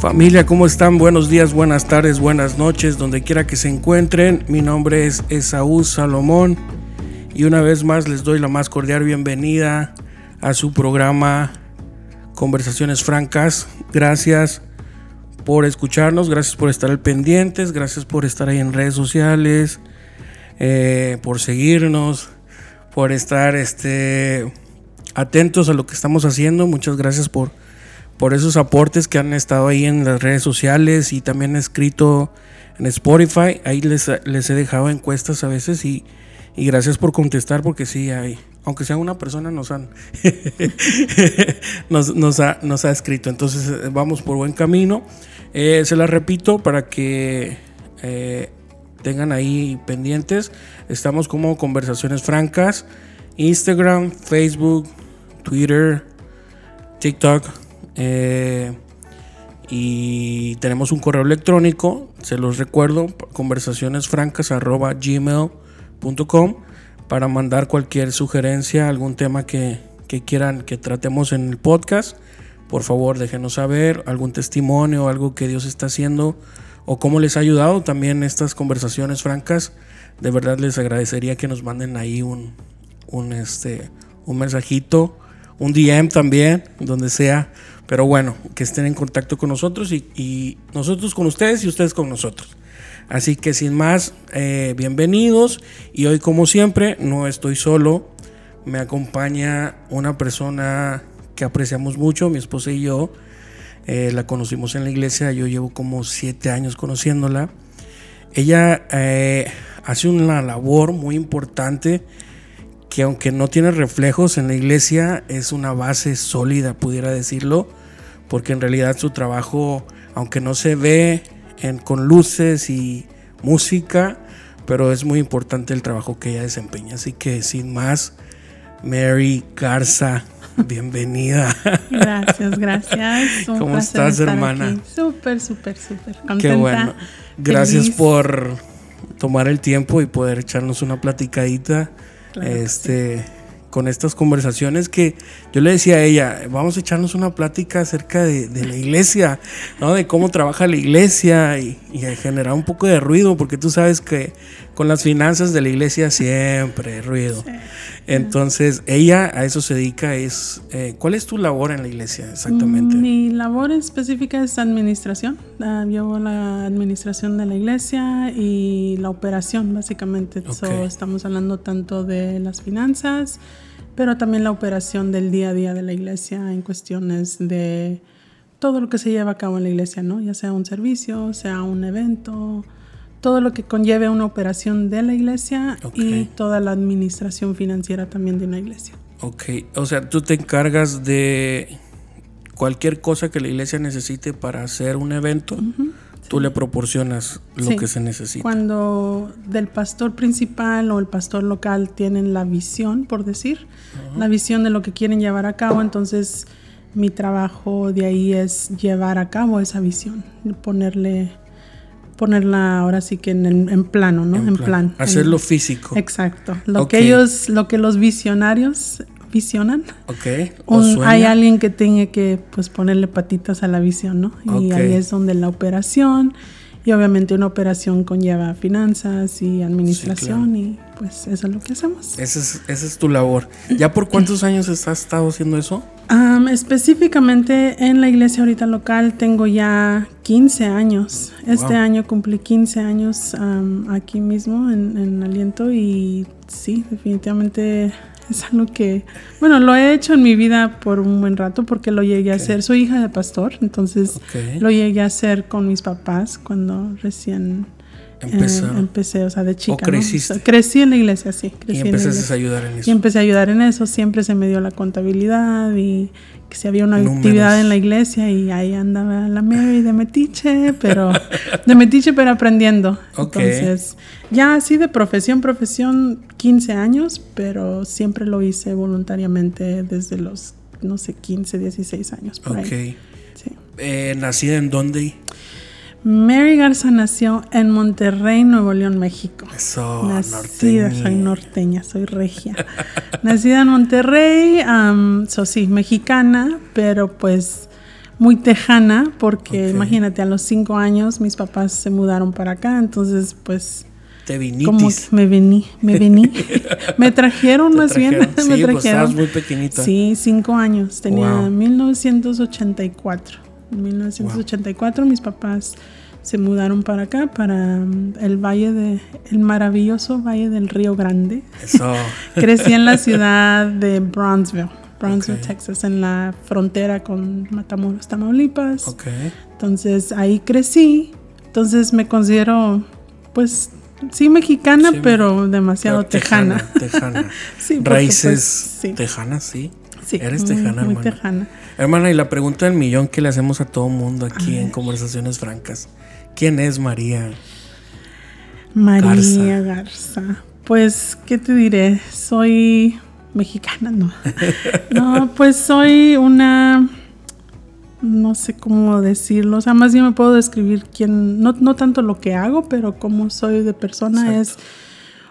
Familia, ¿cómo están? Buenos días, buenas tardes, buenas noches, donde quiera que se encuentren. Mi nombre es Esaú Salomón y una vez más les doy la más cordial bienvenida a su programa Conversaciones Francas. Gracias por escucharnos, gracias por estar al pendientes, gracias por estar ahí en redes sociales, eh, por seguirnos, por estar este, atentos a lo que estamos haciendo. Muchas gracias por por esos aportes que han estado ahí en las redes sociales y también escrito en Spotify. Ahí les, les he dejado encuestas a veces y, gracias por contestar porque sí, hay, aunque sea una persona nos han nos, ha, nos, ha, escrito. Entonces eh, vamos por buen camino. Eh, se las repito para que eh, tengan ahí pendientes. Estamos como Conversaciones Francas. Instagram, Facebook, Twitter, TikTok eh, y tenemos un correo electrónico, se los recuerdo, conversacionesfrancas.gmail.com para mandar cualquier sugerencia, algún tema que, quieran que tratemos en el podcast. Por favor, déjenos saber algún testimonio, algo que Dios está haciendo o cómo les ha ayudado también estas conversaciones francas. De verdad les agradecería que nos manden ahí un, un, este, un mensajito, un DM también, donde sea pero bueno, que estén en contacto con nosotros y, nosotros con ustedes y ustedes con nosotros. Así que sin más, eh, bienvenidos. Y hoy como siempre, no estoy solo. Me acompaña una persona que apreciamos mucho, mi esposa y yo. Eh, la conocimos en la iglesia, yo llevo como siete años conociéndola. Ella eh, hace una labor muy importante que aunque no tiene reflejos en la iglesia, es una base sólida, pudiera decirlo porque en realidad su trabajo, aunque no se ve con luces y música, pero es muy importante el trabajo que ella desempeña. Así que sin más, Mary Garza, bienvenida. Gracias, gracias. ¿Cómo estás, hermana? Súper, súper, súper. Qué bueno. Gracias por tomar el tiempo y poder echarnos una platicadita. este con estas conversaciones que yo le decía a ella, vamos a echarnos una plática acerca de, la iglesia, ¿no? De cómo trabaja la iglesia y, generar un poco de ruido, porque tú sabes que con las finanzas de la iglesia siempre ruido. Entonces, ella a eso se dedica. Es, eh, ¿Cuál es tu labor en la iglesia exactamente? Mi labor específica es administración. Uh, llevo la administración de la iglesia y la operación, básicamente. estamos hablando tanto de las finanzas, pero también la operación del día a día de la iglesia en cuestiones de todo lo que se lleva a cabo en la iglesia, ¿no? Ya sea un servicio, sea un evento, todo lo que conlleve una operación de la iglesia y toda la administración financiera también de una iglesia. Ok, o sea, tú te encargas de cualquier cosa que la iglesia necesite para hacer un evento, tú le proporcionas lo que se necesita. Cuando del pastor principal o el pastor local tienen la visión, por decir, la visión de lo que quieren llevar a cabo, entonces mi trabajo de ahí es llevar a cabo esa visión, ponerle ponerla ahora sí que en, en plano, ¿no? En, plan. Hacerlo físico. Exacto. Lo que ellos, lo que los visionarios visionan. Ok. hay alguien que tiene que pues ponerle patitas a la visión, ¿no? Y ahí es donde la operación y obviamente una operación conlleva finanzas y administración y pues eso es lo que hacemos. Esa es, esa es tu labor. ¿Ya por cuántos años has estado haciendo eso? específicamente en la iglesia ahorita local tengo ya 15 años. Este año cumplí 15 años aquí mismo en, en Aliento y sí, definitivamente es algo que, bueno, lo he hecho en mi vida por un buen rato porque lo llegué a hacer. Soy hija de pastor, entonces lo llegué a hacer con mis papás cuando recién eh, empecé, o sea, de chica. crecí en la iglesia, sí. y empezaste a ayudar en eso. Y empecé a ayudar en eso. Siempre se me dio la contabilidad y que si había una actividad en la iglesia y ahí andaba la Mary de metiche, pero de metiche pero aprendiendo. Entonces, ya así de profesión, profesión 15 años, pero siempre lo hice voluntariamente desde los, no sé, 15, 16 años. Por Ahí. Sí. Eh, ¿Nacida en dónde? Mary Garza nació en Monterrey, Nuevo León, México. Eso, Nacida, soy norteña, soy regia. Nacida en Monterrey, um, sí, mexicana, pero pues muy tejana, porque imagínate, a los cinco años mis papás se mudaron para acá, entonces pues... Te viniste. Como que me vení, me vení. me trajeron más bien. me pues, trajeron. estabas muy pequeñita. Sí, cinco años. Tenía 1984. En 1984 mis papás se mudaron para acá, para mm, el valle de, el maravilloso valle del Río Grande. Eso. Crecí en la ciudad de Brownsville. Brownsville, Texas, en la frontera con Matamoros, Tamaulipas. Okay. Entonces ahí crecí. Entonces me considero, pues, sí mexicana, pero demasiado tejana. Tejana. sí, Raíces pues, tejanas, sí. Sí, Eres tejana, muy hermana. tejana. Hermana, y la pregunta del millón que le hacemos a todo mundo aquí en Conversaciones Francas. ¿Quién es María? María Garza. Pues, ¿qué te diré? Soy mexicana, no. no, pues soy una, no sé cómo decirlo, o sea, más bien me puedo describir quién, no, no tanto lo que hago, pero cómo soy de persona es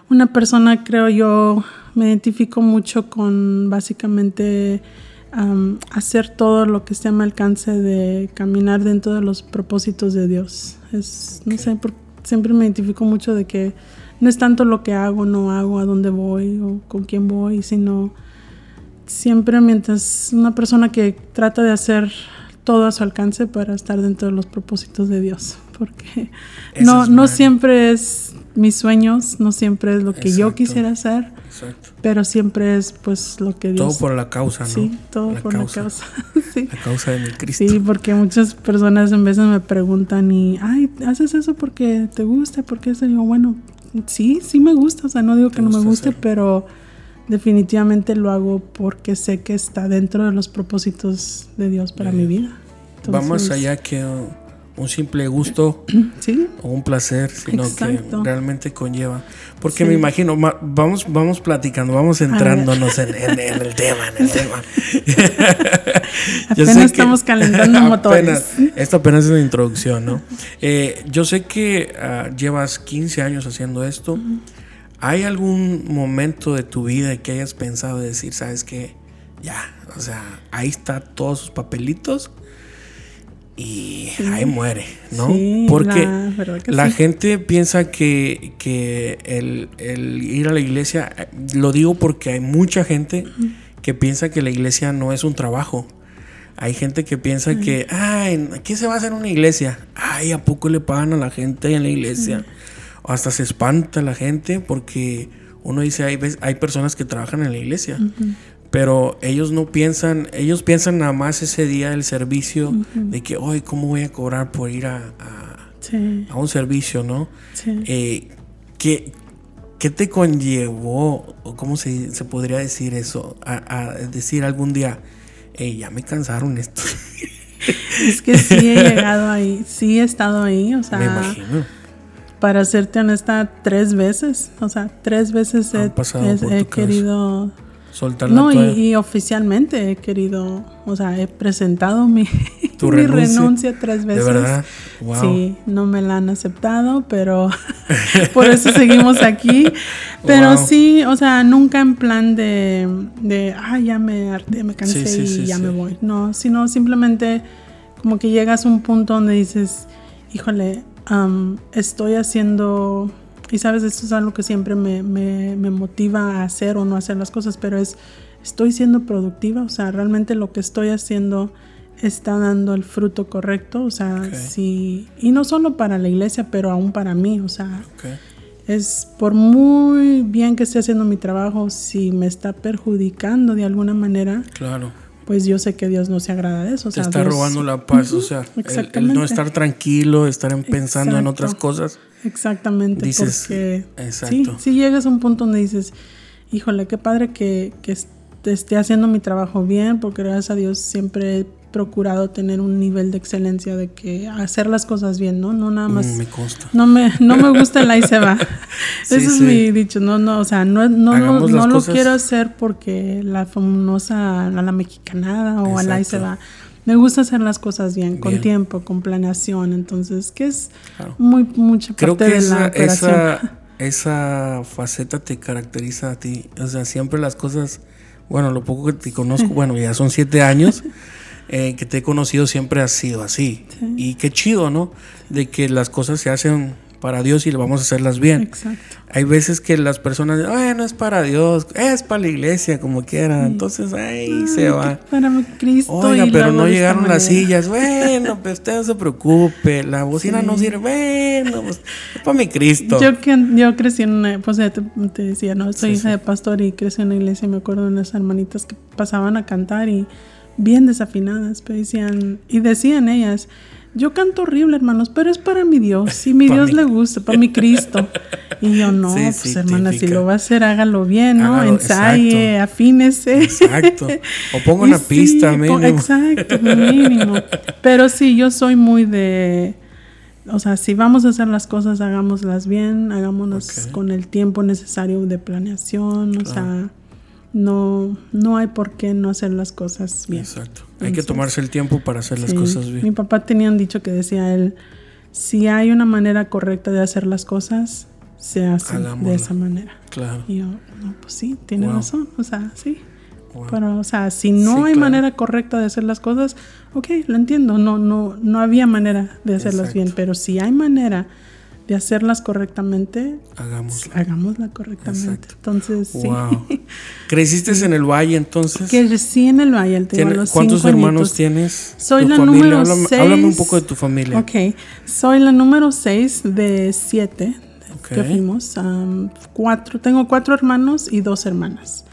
una persona, creo yo, me identifico mucho con básicamente hacer todo lo que esté a mi alcance de caminar dentro de los propósitos de Dios. Es, no sé, siempre me identifico mucho de que no es tanto lo que hago, no hago, a dónde voy o con quién voy, sino siempre mientras una persona que trata de hacer todo a su alcance para estar dentro de los propósitos de Dios, porque no, no siempre es mis sueños, no siempre es lo que yo quisiera hacer, pero siempre es pues lo que Dios... Todo por la causa, ¿no? Sí, todo por la causa. sí. La causa de mi Cristo. Sí, porque muchas personas en veces me preguntan y, ay, ¿haces eso porque te gusta? porque eso? digo, bueno, sí, sí me gusta, o sea, no digo que no me guste, pero definitivamente lo hago porque sé que está dentro de los propósitos de Dios para mi vida. Vamos allá que un simple gusto ¿Sí? o un placer, sino que realmente conlleva. Porque me imagino, vamos, vamos platicando, vamos entrándonos en, el tema, en el tema. apenas estamos calentando motores. Esto apenas es una introducción, ¿no? Eh, yo sé que ah, llevas 15 años haciendo esto. ¿Hay algún momento de tu vida que hayas pensado de decir, sabes qué? Ya, o sea, ahí está todos sus papelitos y ahí muere, ¿no? Porque la, gente piensa que, el, ir a la iglesia, lo digo porque hay mucha gente que piensa que la iglesia no es un trabajo. Hay gente que piensa que, ay, ¿qué se va a hacer en una iglesia? Ay, ¿a poco le pagan a la gente en la iglesia? O hasta se espanta la gente porque uno dice, hay, hay personas que trabajan en la iglesia, pero ellos no piensan, ellos piensan nada más ese día del servicio de que, hoy, ¿cómo voy a cobrar por ir a, a, un servicio, no? Eh, ¿qué, te conllevó, o cómo se, se podría decir eso, a, decir algún día, ya me cansaron esto? es que sí he llegado ahí, sí he estado ahí, o sea. Me imagino. Para serte honesta, tres veces, o sea, tres veces he, he querido no, y, oficialmente he querido, o sea, he presentado mi, renuncia? tres veces. ¿De verdad? Sí, no me la han aceptado, pero por eso seguimos aquí. Pero sí, o sea, nunca en plan de, de ah, ya me harté, me cansé y ya me voy. No, sino simplemente como que llegas a un punto donde dices, híjole, estoy haciendo y sabes, esto es algo que siempre me, motiva a hacer o no hacer las cosas, pero es, estoy siendo productiva, o sea, realmente lo que estoy haciendo está dando el fruto correcto, o sea, sí, y no solo para la iglesia, pero aún para mí, o sea, es por muy bien que esté haciendo mi trabajo, si me está perjudicando de alguna manera, claro. Pues yo sé que Dios no se agrada de eso. O Te está robando la paz, o sea, el, no estar tranquilo, estar pensando en otras cosas Exactamente, porque Sí, sí llegas a un punto donde dices, híjole, qué padre que, que esté haciendo mi trabajo bien, porque gracias a Dios siempre procurado tener un nivel de excelencia de que hacer las cosas bien, ¿no? No nada más. Mm, me consta. No me, no me gusta el ahí se va. Eso es mi dicho. No, no, o sea, no, no, no, lo quiero hacer porque la famosa a la mexicanada o al ahí se va me gusta hacer las cosas bien, con tiempo, con planeación, entonces, que es muy mucha parte Creo que de la esa, esa faceta te caracteriza a ti, o sea, siempre las cosas, bueno, lo poco que te conozco, bueno, ya son siete años, eh, que te he conocido siempre ha sido así. Y qué chido, ¿no? De que las cosas se hacen para Dios y le vamos a hacerlas bien. Exacto. Hay veces que las personas, no es para Dios, es para la iglesia, como quiera. Entonces, ahí se va. Para Cristo. Oiga, pero no llegaron las sillas. Bueno, pues usted no se preocupe. La bocina no sirve. Bueno, pues es para mi Cristo. Yo, yo crecí en una, pues ya te, decía, ¿no? Soy hija de pastor y crecí en una iglesia. Me acuerdo de unas hermanitas que pasaban a cantar y bien desafinadas, pero decían, y decían ellas, yo canto horrible, hermanos, pero es para mi Dios. Si mi Dios le gusta, para mi Cristo. Y yo, no, pues hermana, si lo va a hacer, hágalo bien, ¿no? Ensaye, afínese. Exacto. O ponga una pista, mínimo. Exacto, mínimo. Pero sí, yo soy muy de. O sea, si vamos a hacer las cosas, hagámoslas bien, hagámonos con el tiempo necesario de planeación, o sea no, no hay por qué no hacer las cosas bien. Exacto. hay que tomarse el tiempo para hacer las cosas bien. Mi papá tenía un dicho que decía él, si hay una manera correcta de hacer las cosas, se hace de esa manera. Claro. Y yo, no, pues sí, tiene razón. O sea, sí. Pero, o sea, si no hay manera correcta de hacer las cosas, ok, lo entiendo. No, no, no había manera de hacerlas bien. Pero si hay manera de hacerlas correctamente, hagámosla, hagámosla correctamente. Entonces, wow. ¿Creciste en el valle entonces? Crecí en el valle. Los ¿Cuántos hermanos tienes? Soy la número háblame, seis. Háblame un poco de tu familia. Ok, soy la número seis de siete que fuimos. cuatro, tengo cuatro hermanos y dos hermanas.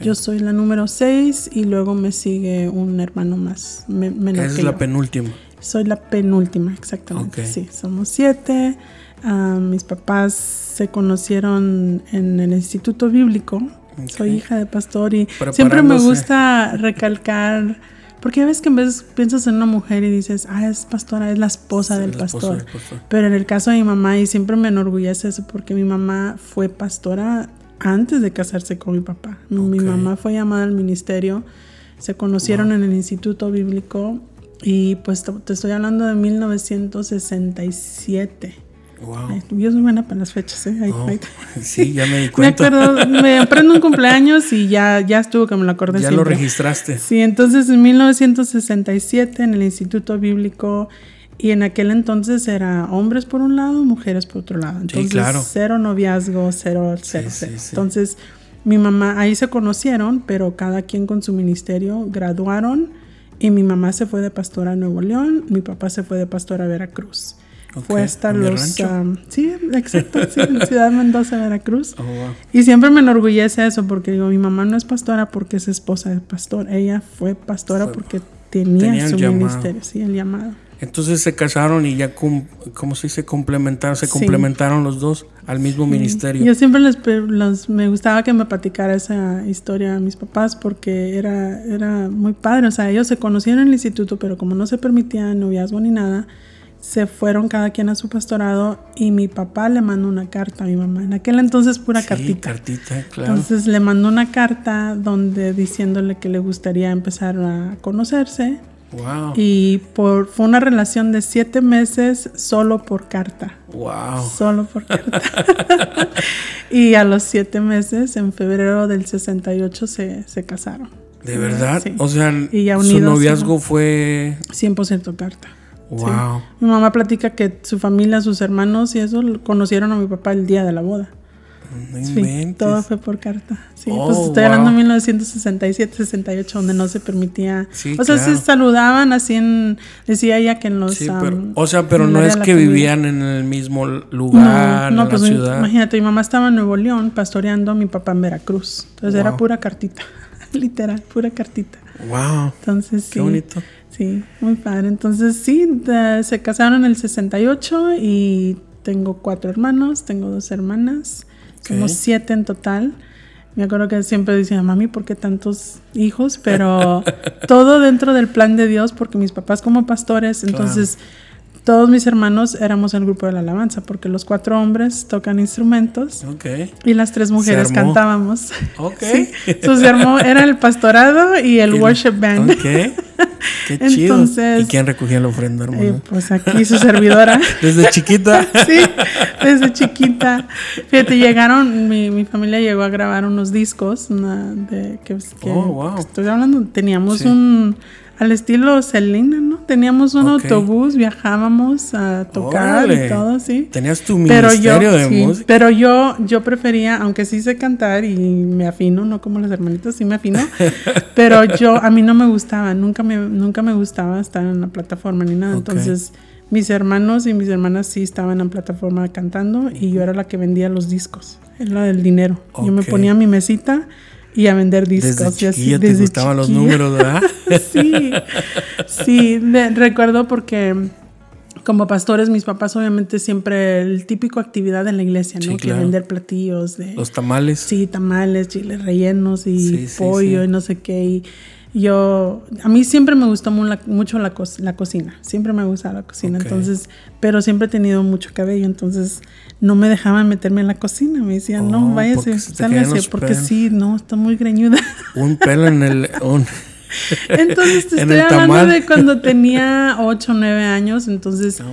Yo soy la número seis y luego me sigue un hermano más menor. es la penúltima. Soy la penúltima, exactamente. Sí, somos siete. Ah, mis papás se conocieron en el Instituto Bíblico. Soy hija de pastor y siempre me gusta recalcar, porque a veces que en vez piensas en una mujer y dices, ah, es pastora, es la esposa, del, pastor. Pero en el caso de mi mamá, y siempre me enorgullece eso, porque mi mamá fue pastora antes de casarse con mi papá. Mi mamá fue llamada al ministerio, se conocieron en el Instituto Bíblico y pues te estoy hablando de 1967. Wow. Yo soy buena para las fechas, ¿eh? Oh, sí, ya me di cuenta. me acuerdo, me aprendo un cumpleaños y ya, ya estuvo que me lo acordé. Ya lo registraste. Sí, entonces en 1967 en el Instituto Bíblico y en aquel entonces era hombres por un lado, mujeres por otro lado. Entonces, claro. cero noviazgo, cero, cero, cero. Entonces, mi mamá, ahí se conocieron, pero cada quien con su ministerio graduaron y mi mamá se fue de pastora a Nuevo León, mi papá se fue de pastora a Veracruz fue hasta los... sí, exacto, sí, en Ciudad Mendoza, Veracruz. Oh, y siempre me enorgullece eso porque digo, mi mamá no es pastora porque es esposa de pastor, ella fue pastora porque tenía, su ministerio, sí, el llamado. Entonces se casaron y ya, ¿cómo se dice? Complementaron, se complementaron los dos al mismo ministerio. Yo siempre les, me gustaba que me platicara esa historia a mis papás porque era, era muy padre. O sea, ellos se conocieron en el instituto, pero como no se permitía noviazgo ni nada, se fueron cada quien a su pastorado y mi papá le mandó una carta a mi mamá. En aquel entonces pura sí, cartita. cartita claro. Entonces le mandó una carta donde diciéndole que le gustaría empezar a conocerse. Wow. Y por, fue una relación de siete meses solo por carta. Wow. Solo por carta. y a los siete meses, en febrero del 68, se, se casaron. ¿De verdad? O sea, su noviazgo fue... 100% carta. Wow. Mi mamá platica que su familia, sus hermanos y eso conocieron a mi papá el día de la boda. sí, todo fue por carta. Sí, pues oh, estoy hablando de 1967, 68, donde no se permitía. o sea, se saludaban así en. Decía ella que en los. Sí, o sea, pero no es que vivían en el mismo lugar, en pues la ciudad. Imagínate, mi mamá estaba en Nuevo León pastoreando a mi papá en Veracruz. Entonces era pura cartita. Literal, pura cartita. Wow. Entonces, Qué bonito. Sí, muy padre. Entonces sí, se casaron en el 68 y tengo cuatro hermanos, tengo dos hermanas, somos siete en total. Me acuerdo que siempre decía, mami, ¿por qué tantos hijos? Pero todo dentro del plan de Dios, porque mis papás como pastores, entonces todos mis hermanos éramos el grupo de la alabanza, porque los cuatro hombres tocan instrumentos y las tres mujeres cantábamos. Okay. se armó, era el pastorado y el, worship band. Okay. Qué chido. ¿Y quién recogía la ofrenda, hermano? Eh, pues aquí su servidora. desde chiquita. sí, desde chiquita. Fíjate, llegaron, mi, mi familia llegó a grabar unos discos de, que, oh, wow. estoy hablando, teníamos un al estilo Selena, ¿no? Teníamos un autobús, viajábamos a tocar y todo, sí. Tenías tu ministerio de música. Pero yo, yo prefería, aunque sí sé cantar y me afino, no como los hermanitos, sí me afino, pero yo, a mí no me gustaba, nunca me, nunca me gustaba estar en la plataforma ni nada. Entonces, mis hermanos y mis hermanas sí estaban en plataforma cantando y yo era la que vendía los discos, era del dinero. Yo me ponía mi mesita y a vender discos. Desde y te gustaban los números, ¿verdad? sí, sí, recuerdo porque como pastores, mis papás obviamente siempre el típico actividad en la iglesia, ¿no? Que vender platillos de... Los tamales. Sí, tamales, chiles rellenos y pollo y no sé qué. Y, yo, a mí siempre me gustó mucho la, la cocina, siempre me gustaba la cocina, entonces, pero siempre he tenido mucho cabello, entonces no me dejaban meterme en la cocina, me decían, no, oh, váyase, sálgase, porque sí, no, está muy greñuda. Un pelo en el... entonces te estoy hablando de cuando tenía 8 o 9 años, entonces, oh,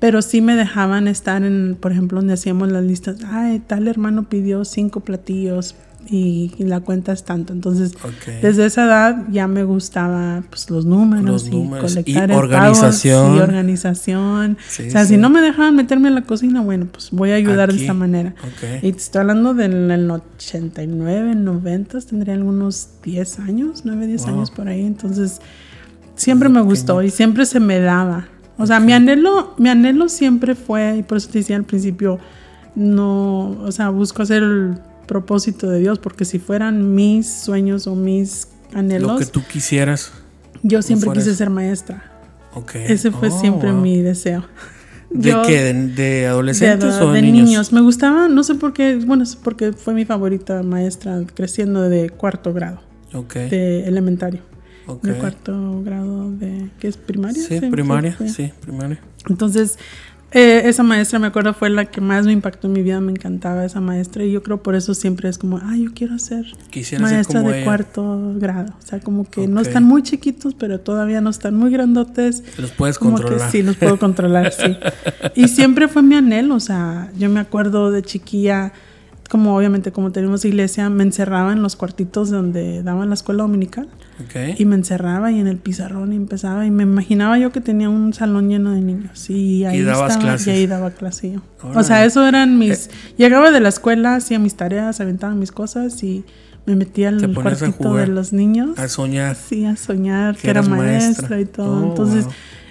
pero sí me dejaban estar en, por ejemplo, donde hacíamos las listas, ay, tal hermano pidió cinco platillos y, la cuenta es tanto. Entonces, desde esa edad ya me gustaba pues, los números, y colectar y organización. y organización. o sea, si no me dejaban meterme en la cocina, bueno, pues voy a ayudar de esta manera. Y te estoy hablando del 89, 90, tendría algunos 10 años, 9, 10 años por ahí. Entonces, siempre me gustó y siempre se me daba. O sea, mi anhelo, mi anhelo siempre fue, y por eso te decía al principio, no, o sea, busco hacer el propósito de Dios, porque si fueran mis sueños o mis anhelos. Lo que tú quisieras. Yo siempre quise ser maestra. Okay. Ese fue oh, siempre mi deseo. ¿De qué? ¿De, adolescentes o de niños? niños? Me gustaba, no sé por qué, bueno, es porque fue mi favorita maestra creciendo de cuarto grado. De elementario. De cuarto grado de, ¿qué es? ¿Primaria? Sí, primaria, sí, primaria. Entonces, eh, esa maestra, me acuerdo, fue la que más me impactó en mi vida. Me encantaba esa maestra. Y yo creo por eso siempre es como, ah, yo quiero ser maestra de cuarto grado. O sea, como que no están muy chiquitos, pero todavía no están muy grandotes. Los puedes controlar. sí, los puedo controlar, sí. Y siempre fue mi anhelo. O sea, yo me acuerdo de chiquilla, como obviamente como tenemos iglesia, me encerraba en los cuartitos donde daban la escuela dominical. Y me encerraba y en el pizarrón y empezaba y me imaginaba yo que tenía un salón lleno de niños y ahí estaba y ahí daba clase yo. O sea, eso eran mis... Eh. Llegaba de la escuela, hacía mis tareas, aventaba mis cosas y me metía en el cuartito de los niños. A soñar. Sí, a soñar, que, era maestra, y todo. Oh, Entonces,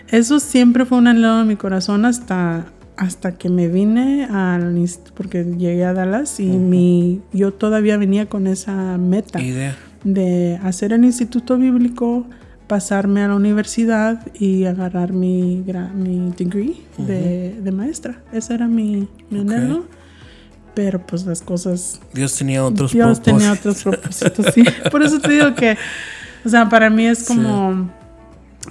eso siempre fue un anhelo en mi corazón hasta hasta que me vine al porque llegué a Dallas y mi yo todavía venía con esa meta. Idea de hacer el instituto bíblico, pasarme a la universidad y agarrar mi, mi degree de, maestra. Ese era mi, anhelo. Pero pues las cosas... Dios tenía otros Dios tenía otros propósitos, sí. Por eso te digo que, o sea, para mí es como...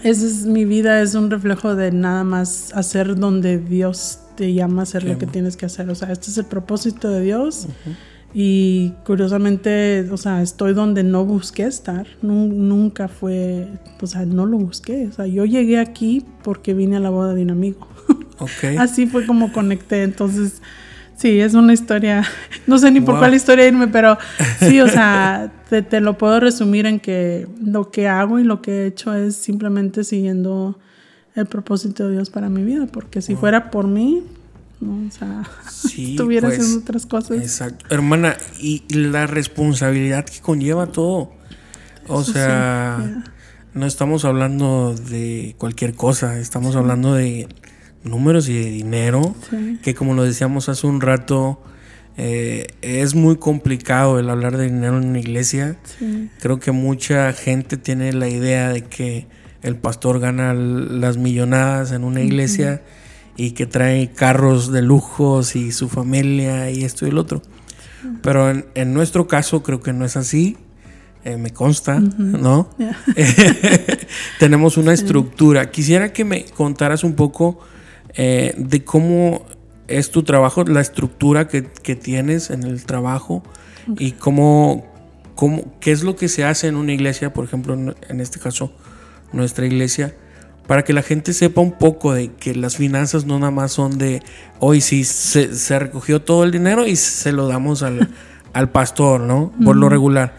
Esa es mi vida, es un reflejo de nada más hacer donde Dios te llama a hacer lo que tienes que hacer. O sea, este es el propósito de Dios. Y curiosamente, o sea, estoy donde no busqué estar. nunca fue, o sea, no lo busqué. O sea, yo llegué aquí porque vine a la boda de un amigo. Así fue como conecté. Entonces, sí, es una historia. No sé ni por cuál historia irme, pero sí, o sea, te, te, lo puedo resumir en que lo que hago y lo que he hecho es simplemente siguiendo el propósito de Dios para mi vida. Porque si fuera por mí, ¿no? O sea, estuviera pues, haciendo otras cosas. Exacto. Hermana, y, la responsabilidad que conlleva todo. O sea, no estamos hablando de cualquier cosa, estamos hablando de números y de dinero, que como lo decíamos hace un rato, eh, es muy complicado el hablar de dinero en una iglesia. Creo que mucha gente tiene la idea de que el pastor gana las millonadas en una iglesia y que trae carros de lujos y su familia y esto y el otro. Pero en, nuestro caso creo que no es así. Eh, me consta, ¿no? Tenemos una estructura. Quisiera que me contaras un poco eh, de cómo es tu trabajo, la estructura que, tienes en el trabajo y cómo, cómo, qué es lo que se hace en una iglesia, por ejemplo, en este caso, nuestra iglesia para que la gente sepa un poco de que las finanzas no nada más son de hoy sí se, recogió todo el dinero y se lo damos al, pastor, ¿no? Por lo regular.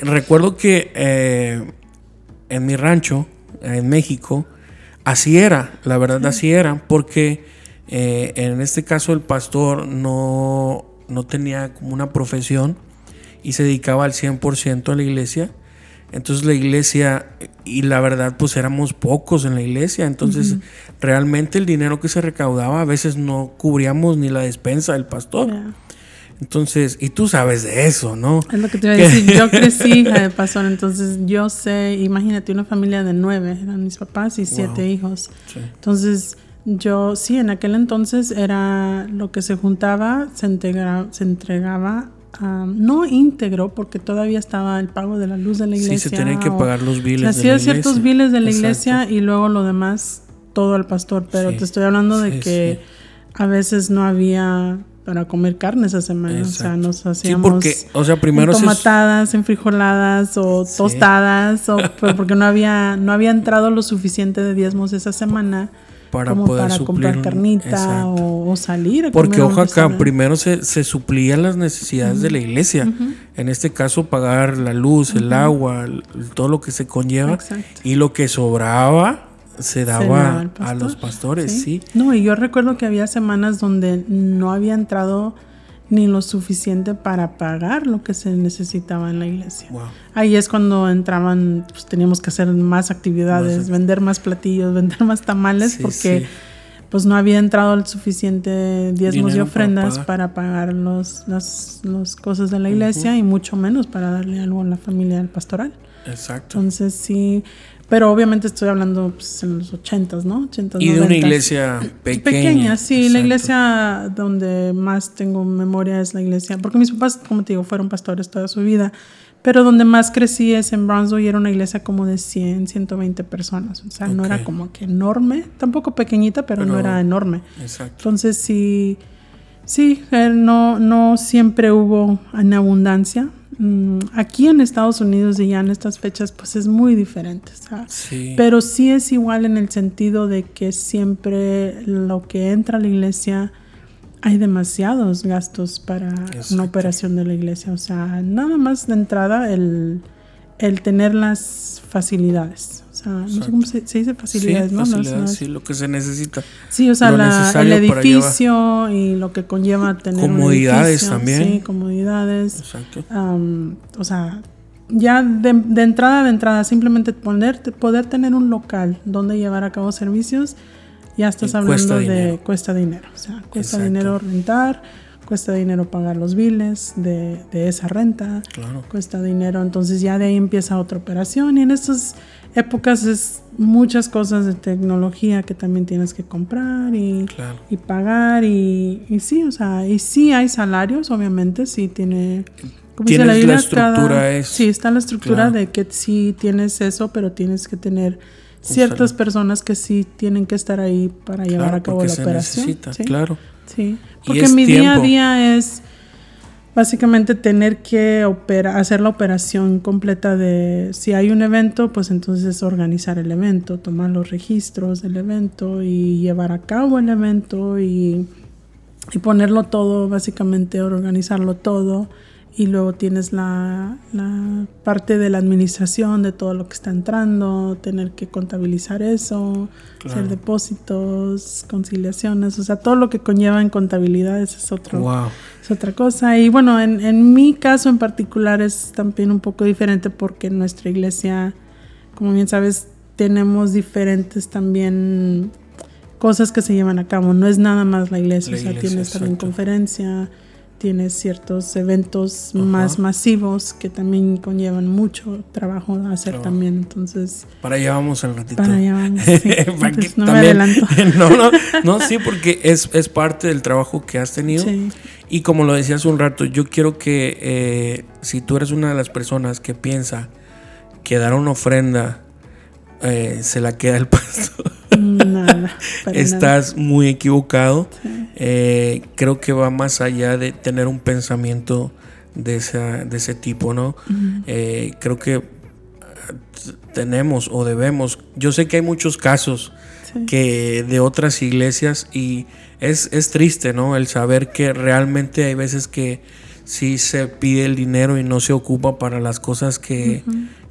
Recuerdo que eh, en mi rancho, en México, así era, la verdad así era, porque eh, en este caso el pastor no, no tenía como una profesión y se dedicaba al 100% a la iglesia. Entonces la iglesia, y la verdad, pues éramos pocos en la iglesia. Entonces realmente el dinero que se recaudaba a veces no cubríamos ni la despensa del pastor. Entonces, y tú sabes de eso, ¿no? Es lo que te iba a decir. Yo crecí hija de pastor, entonces yo sé, imagínate una familia de nueve, eran mis papás y siete hijos. Entonces, yo sí, en aquel entonces era lo que se juntaba, se, integra, se entregaba no íntegro, porque todavía estaba el pago de la luz de la iglesia. Sí, se tenían que pagar los biles. Se hacía ciertos biles de la iglesia y luego lo demás todo al pastor, pero te estoy hablando de que a veces no había para comer carne esa semana. O sea, nos hacíamos sí, porque, o sea, primero tomatadas, enfrijoladas o tostadas, o, porque no había, no había entrado lo suficiente de diezmos esa semana para como poder para comprar carnita o, salir. Porque ojo acá, primero se, se suplían las necesidades de la iglesia. En este caso, pagar la luz, el agua, todo lo que se conlleva. Y lo que sobraba se daba a los pastores, ¿sí? No, y yo recuerdo que había semanas donde no había entrado ni lo suficiente para pagar lo que se necesitaba en la iglesia. Ahí es cuando entraban, pues teníamos que hacer más actividades, vender más platillos, vender más tamales, porque pues no había entrado el suficiente diezmos y ofrendas para pagar, los, las cosas de la iglesia y mucho menos para darle algo a la familia del pastoral. Exacto. Entonces sí, pero obviamente estoy hablando pues, en los ochentas, ¿no? 80, y de una iglesia pequeña. Pequeña, sí. La iglesia donde más tengo memoria es la iglesia. Porque mis papás, como te digo, fueron pastores toda su vida. Pero donde más crecí es en Brownsville y era una iglesia como de 100, 120 personas. O sea, no era como que enorme. Tampoco pequeñita, pero, no era enorme. Exacto. Entonces sí, sí, eh, no, no siempre hubo en abundancia aquí en Estados Unidos y ya en estas fechas pues es muy diferente, pero sí es igual en el sentido de que siempre lo que entra a la iglesia hay demasiados gastos para una operación de la iglesia, o sea, nada más de entrada el, el tener las facilidades. Sea, no sé cómo se, dice facilidades, sí, ¿no? Facilidades, sí, lo que se necesita. Sí, o sea, el edificio y lo que conlleva tener comodidades también. Sí, comodidades. Exacto. o sea, ya de, de, entrada de entrada, simplemente poner, poder tener un local donde llevar a cabo servicios, ya estás hablando de cuesta dinero. O sea, cuesta dinero rentar cuesta dinero pagar los biles de, esa renta, cuesta dinero, entonces ya de ahí empieza otra operación y en estas épocas es muchas cosas de tecnología que también tienes que comprar y, y pagar y, y, sí, o sea, y sí hay salarios, obviamente, sí tiene... Como dice la, estructura es, Sí, está la estructura de que sí tienes eso, pero tienes que tener ciertas personas que sí tienen que estar ahí para llevar a cabo la operación. Necesita, Claro. Sí, porque mi día a día es básicamente tener que operar, hacer la operación completa de si hay un evento, pues entonces organizar el evento, tomar los registros del evento y llevar a cabo el evento y, y ponerlo todo, básicamente organizarlo todo y luego tienes la, parte de la administración de todo lo que está entrando, tener que contabilizar eso, hacer depósitos, conciliaciones, o sea, todo lo que conlleva en contabilidad es, otro, es otra cosa. Y bueno, en, en mi caso en particular es también un poco diferente porque en nuestra iglesia, como bien sabes, tenemos diferentes también cosas que se llevan a cabo. No es nada más la iglesia, o sea, tienes también conferencia tienes ciertos eventos más masivos que también conllevan mucho trabajo a hacer también. Entonces. Para allá vamos al ratito. Para allá vamos. no me adelanto. no, no, no, sí, porque es, es parte del trabajo que has tenido. Y como lo decía hace un rato, yo quiero que eh, si tú eres una de las personas que piensa que dar una ofrenda eh, se la queda el pastor. Estás muy equivocado. Eh, creo que va más allá de tener un pensamiento de, de ese tipo, ¿no? Eh, creo que tenemos o debemos. Yo sé que hay muchos casos que de otras iglesias y es, es, triste, ¿no? El saber que realmente hay veces que sí se pide el dinero y no se ocupa para las cosas que,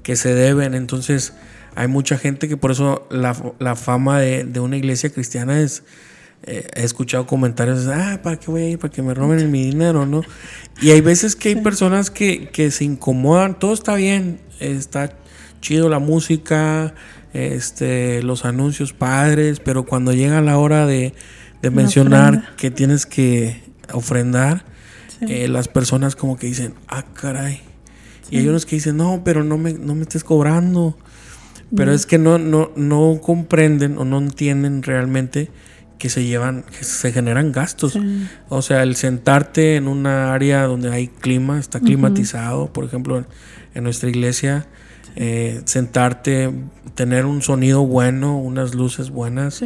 que se deben. Entonces hay mucha gente que por eso la, la fama de, de, una iglesia cristiana es... Eh, he escuchado comentarios, ah, ¿para qué voy a ir? Para que me roben mi dinero, ¿no? Y hay veces que hay personas que, que se incomodan, todo está bien, está chido la música, este, los anuncios padres, pero cuando llega la hora de, de mencionar que tienes que ofrendar, eh, las personas como que dicen, ah, caray. Y hay unos que dicen, no, pero no me, no me estés cobrando. Pero es que no, no, no comprenden o no entienden realmente que se llevan, que se generan gastos. O sea, el sentarte en una área donde hay clima, está climatizado, por ejemplo, en, nuestra iglesia, eh, sentarte, tener un sonido bueno, unas luces buenas,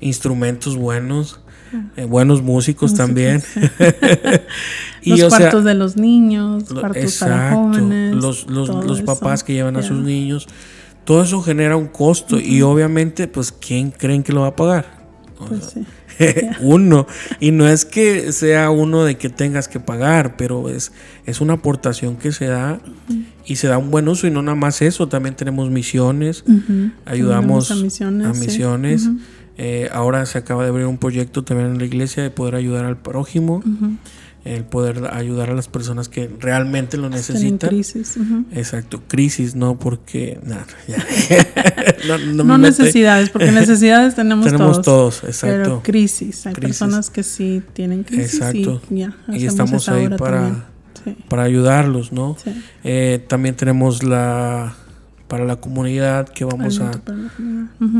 instrumentos buenos. Eh, buenos músicos, también. y, los cuartos de los niños, cuartos para jóvenes. Los, los, papás que llevan a sus niños. Todo eso genera un costo y obviamente, pues, ¿quién creen que lo va a pagar? Pues uno. Y no es que sea uno de que tengas que pagar, pero es, es una aportación que se da y se da un buen uso. Y no nada más eso, también tenemos misiones, ayudamos a misiones. Eh, ahora se acaba de abrir un proyecto también en la iglesia de poder ayudar al prójimo, el poder ayudar a las personas que realmente lo necesitan. crisis. Exacto, crisis, no porque nada, no, necesidades, porque necesidades tenemos, tenemos todos. exacto. Pero crisis, hay personas que sí tienen crisis. Exacto. Y, estamos ahí para, para ayudarlos, ¿no? Eh, también tenemos la para la comunidad que vamos a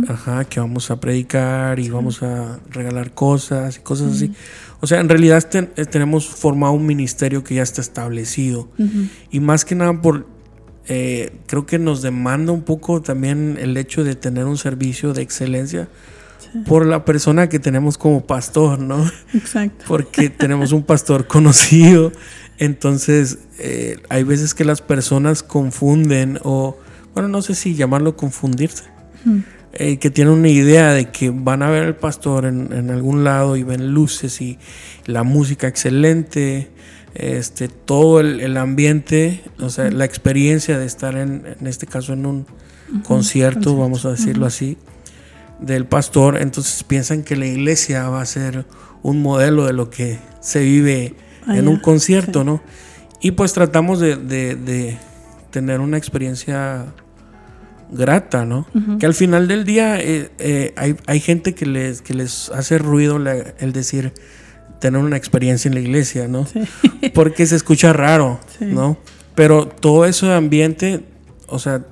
ajá, que vamos a predicar y vamos a regalar cosas y cosas así. O sea, en realidad eh, tenemos formado un ministerio que ya está establecido y más que nada por eh, creo que nos demanda un poco también el hecho de tener un servicio de excelencia por la persona que tenemos como pastor, ¿no? Exacto. Porque tenemos un pastor conocido. Entonces, eh, hay veces que las personas confunden o bueno, no sé si llamarlo confundirse, eh, que tienen una idea de que van a ver al pastor en, algún lado y ven luces y la música excelente, este, todo el, ambiente, o sea, la experiencia de estar en, en este caso en un concierto, vamos a decirlo así, del pastor, entonces piensan que la iglesia va a ser un modelo de lo que se vive en un concierto, ¿no? Y pues tratamos de, de tener una experiencia grata, ¿no? Que al final del día eh, eh, hay, hay, gente que les, que les hace ruido el decir tener una experiencia en la iglesia, ¿no? Porque se escucha raro, ¿no? Pero todo ese ambiente, o sea,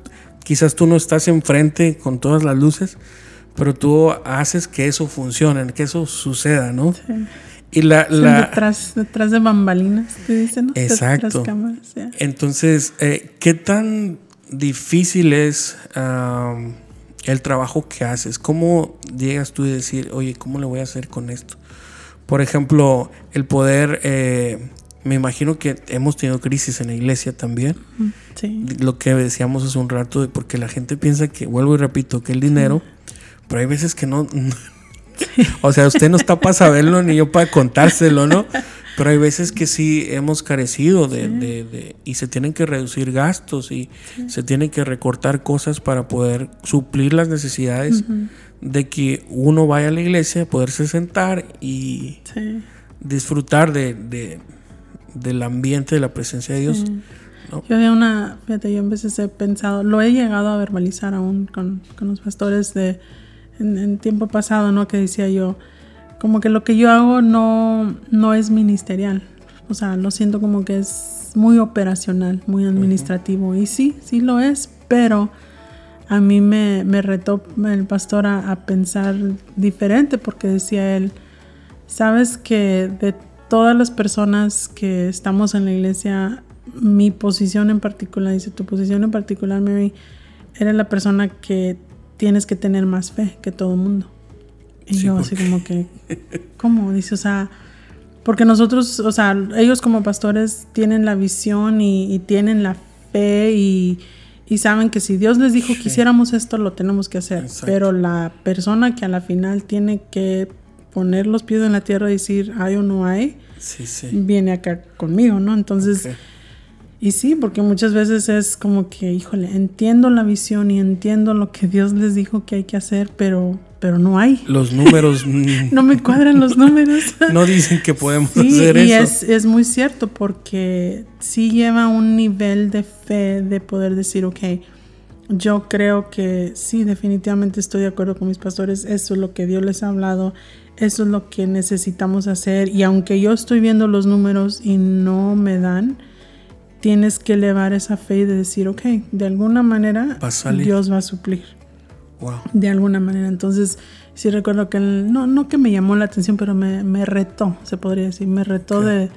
quizás tú no estás enfrente con todas las luces, pero tú haces que eso funcione, que eso suceda, ¿no? Y la, la... Detrás, detrás, de bambalinas, te dicen, ¿no? Exacto. Entonces, eh, ¿qué tan difícil es el trabajo que haces. ¿Cómo llegas tú a decir, oye, ¿cómo le voy a hacer con esto? Por ejemplo, el poder, eh, me imagino que hemos tenido crisis en la iglesia también. Sí. Lo que decíamos hace un rato, porque la gente piensa que, vuelvo y repito, que el dinero, pero hay veces que no... o sea, usted no está para saberlo ni yo para contárselo, ¿no? Pero hay veces que sí hemos carecido de, de, y se tienen que reducir gastos y se tienen que recortar cosas para poder suplir las necesidades de que uno vaya a la iglesia, poderse sentar y disfrutar de, del ambiente, de la presencia de Dios. Yo había una, fíjate, yo en veces he pensado, lo he llegado a verbalizar aún con, con los pastores de en, en tiempo pasado, ¿no? Que decía yo, como que lo que yo hago no, no es ministerial. O sea, lo siento como que es muy operacional, muy administrativo. Y sí, sí lo es, pero a mí me, me retó el pastor a, pensar diferente porque decía él, sabes que de todas las personas que estamos en la iglesia, mi posición en particular, dice tu posición en particular, Mary, eres la persona que tienes que tener más fe que todo el mundo. Y yo así como que, ¿cómo? Dice, o sea, porque nosotros, o sea, ellos como pastores tienen la visión y, tienen la fe y, saben que si Dios les dijo que hiciéramos esto, lo tenemos que hacer. Pero la persona que a la final tiene que poner los pies en la tierra y decir hay o no hay, viene acá conmigo, ¿no? Entonces... Y sí, porque muchas veces es como que, híjole, entiendo la visión y entiendo lo que Dios les dijo que hay que hacer, pero, pero no hay. Los números. no me cuadran los números. no dicen que podemos hacer y eso. Es, es muy cierto, porque sí lleva un nivel de fe de poder decir, ok, yo creo que sí, definitivamente estoy de acuerdo con mis pastores, eso es lo que Dios les ha hablado, eso es lo que necesitamos hacer y aunque yo estoy viendo los números y no me dan, tienes que elevar esa fe y de decir, ok, de alguna manera Dios va a suplir. Wow. De alguna manera. Entonces, sí recuerdo que, no, no que me llamó la atención, pero me, me retó, se podría decir, me retó de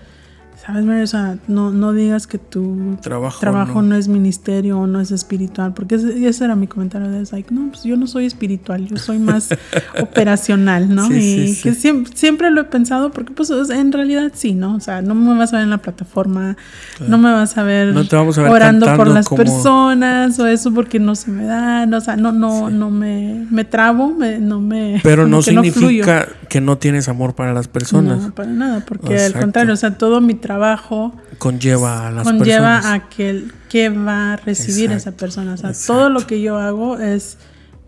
¿Sabes, María? O sea, no, no digas que tu trabajo, no. es ministerio o no es espiritual, porque ese, era mi comentario de like, no, pues yo no soy espiritual, yo soy más operacional, ¿no? y que siempre, siempre, lo he pensado, porque pues en realidad sí, ¿no? O sea, no me vas a ver en la plataforma, no me vas a ver, orando por las personas o eso porque no se me da, o sea, no, no, no me, me trabo, no me... Pero no significa que no tienes amor para las personas. No, para nada, porque al contrario, o sea, todo mi trabajo conlleva a las conlleva a que, que va a recibir esa persona. O sea, todo lo que yo hago es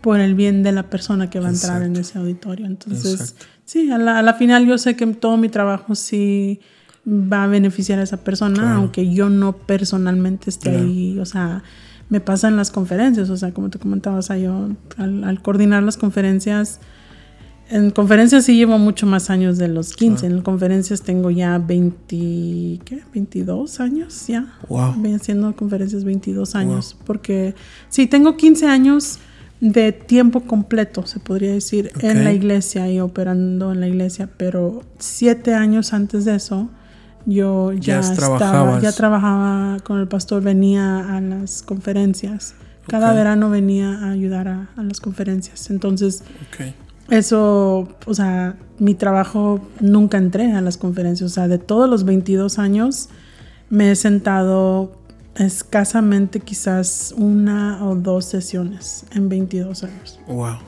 por el bien de la persona que va a entrar en ese auditorio. Entonces, sí, a la, final yo sé que todo mi trabajo sí va a beneficiar a esa persona, aunque yo no personalmente esté ahí. O sea, me pasa en las conferencias, o sea, como te comentaba, o sea, yo al coordinar las conferencias en conferencias sí llevo mucho más años de los 15. En conferencias tengo ya 20, ¿qué? 22 años ya. Wow. Voy haciendo conferencias 22 años. Porque sí, tengo 15 años de tiempo completo, se podría decir, en la iglesia y operando en la iglesia. Pero siete años antes de eso, yo ya, estaba, ya trabajaba con el pastor, venía a las conferencias. Cada verano venía a ayudar a, a las conferencias. Entonces, okay eso, o sea, mi trabajo nunca entré a las conferencias. O sea, de todos los 22 años me he sentado escasamente quizás una o dos sesiones en 22 años. Wow.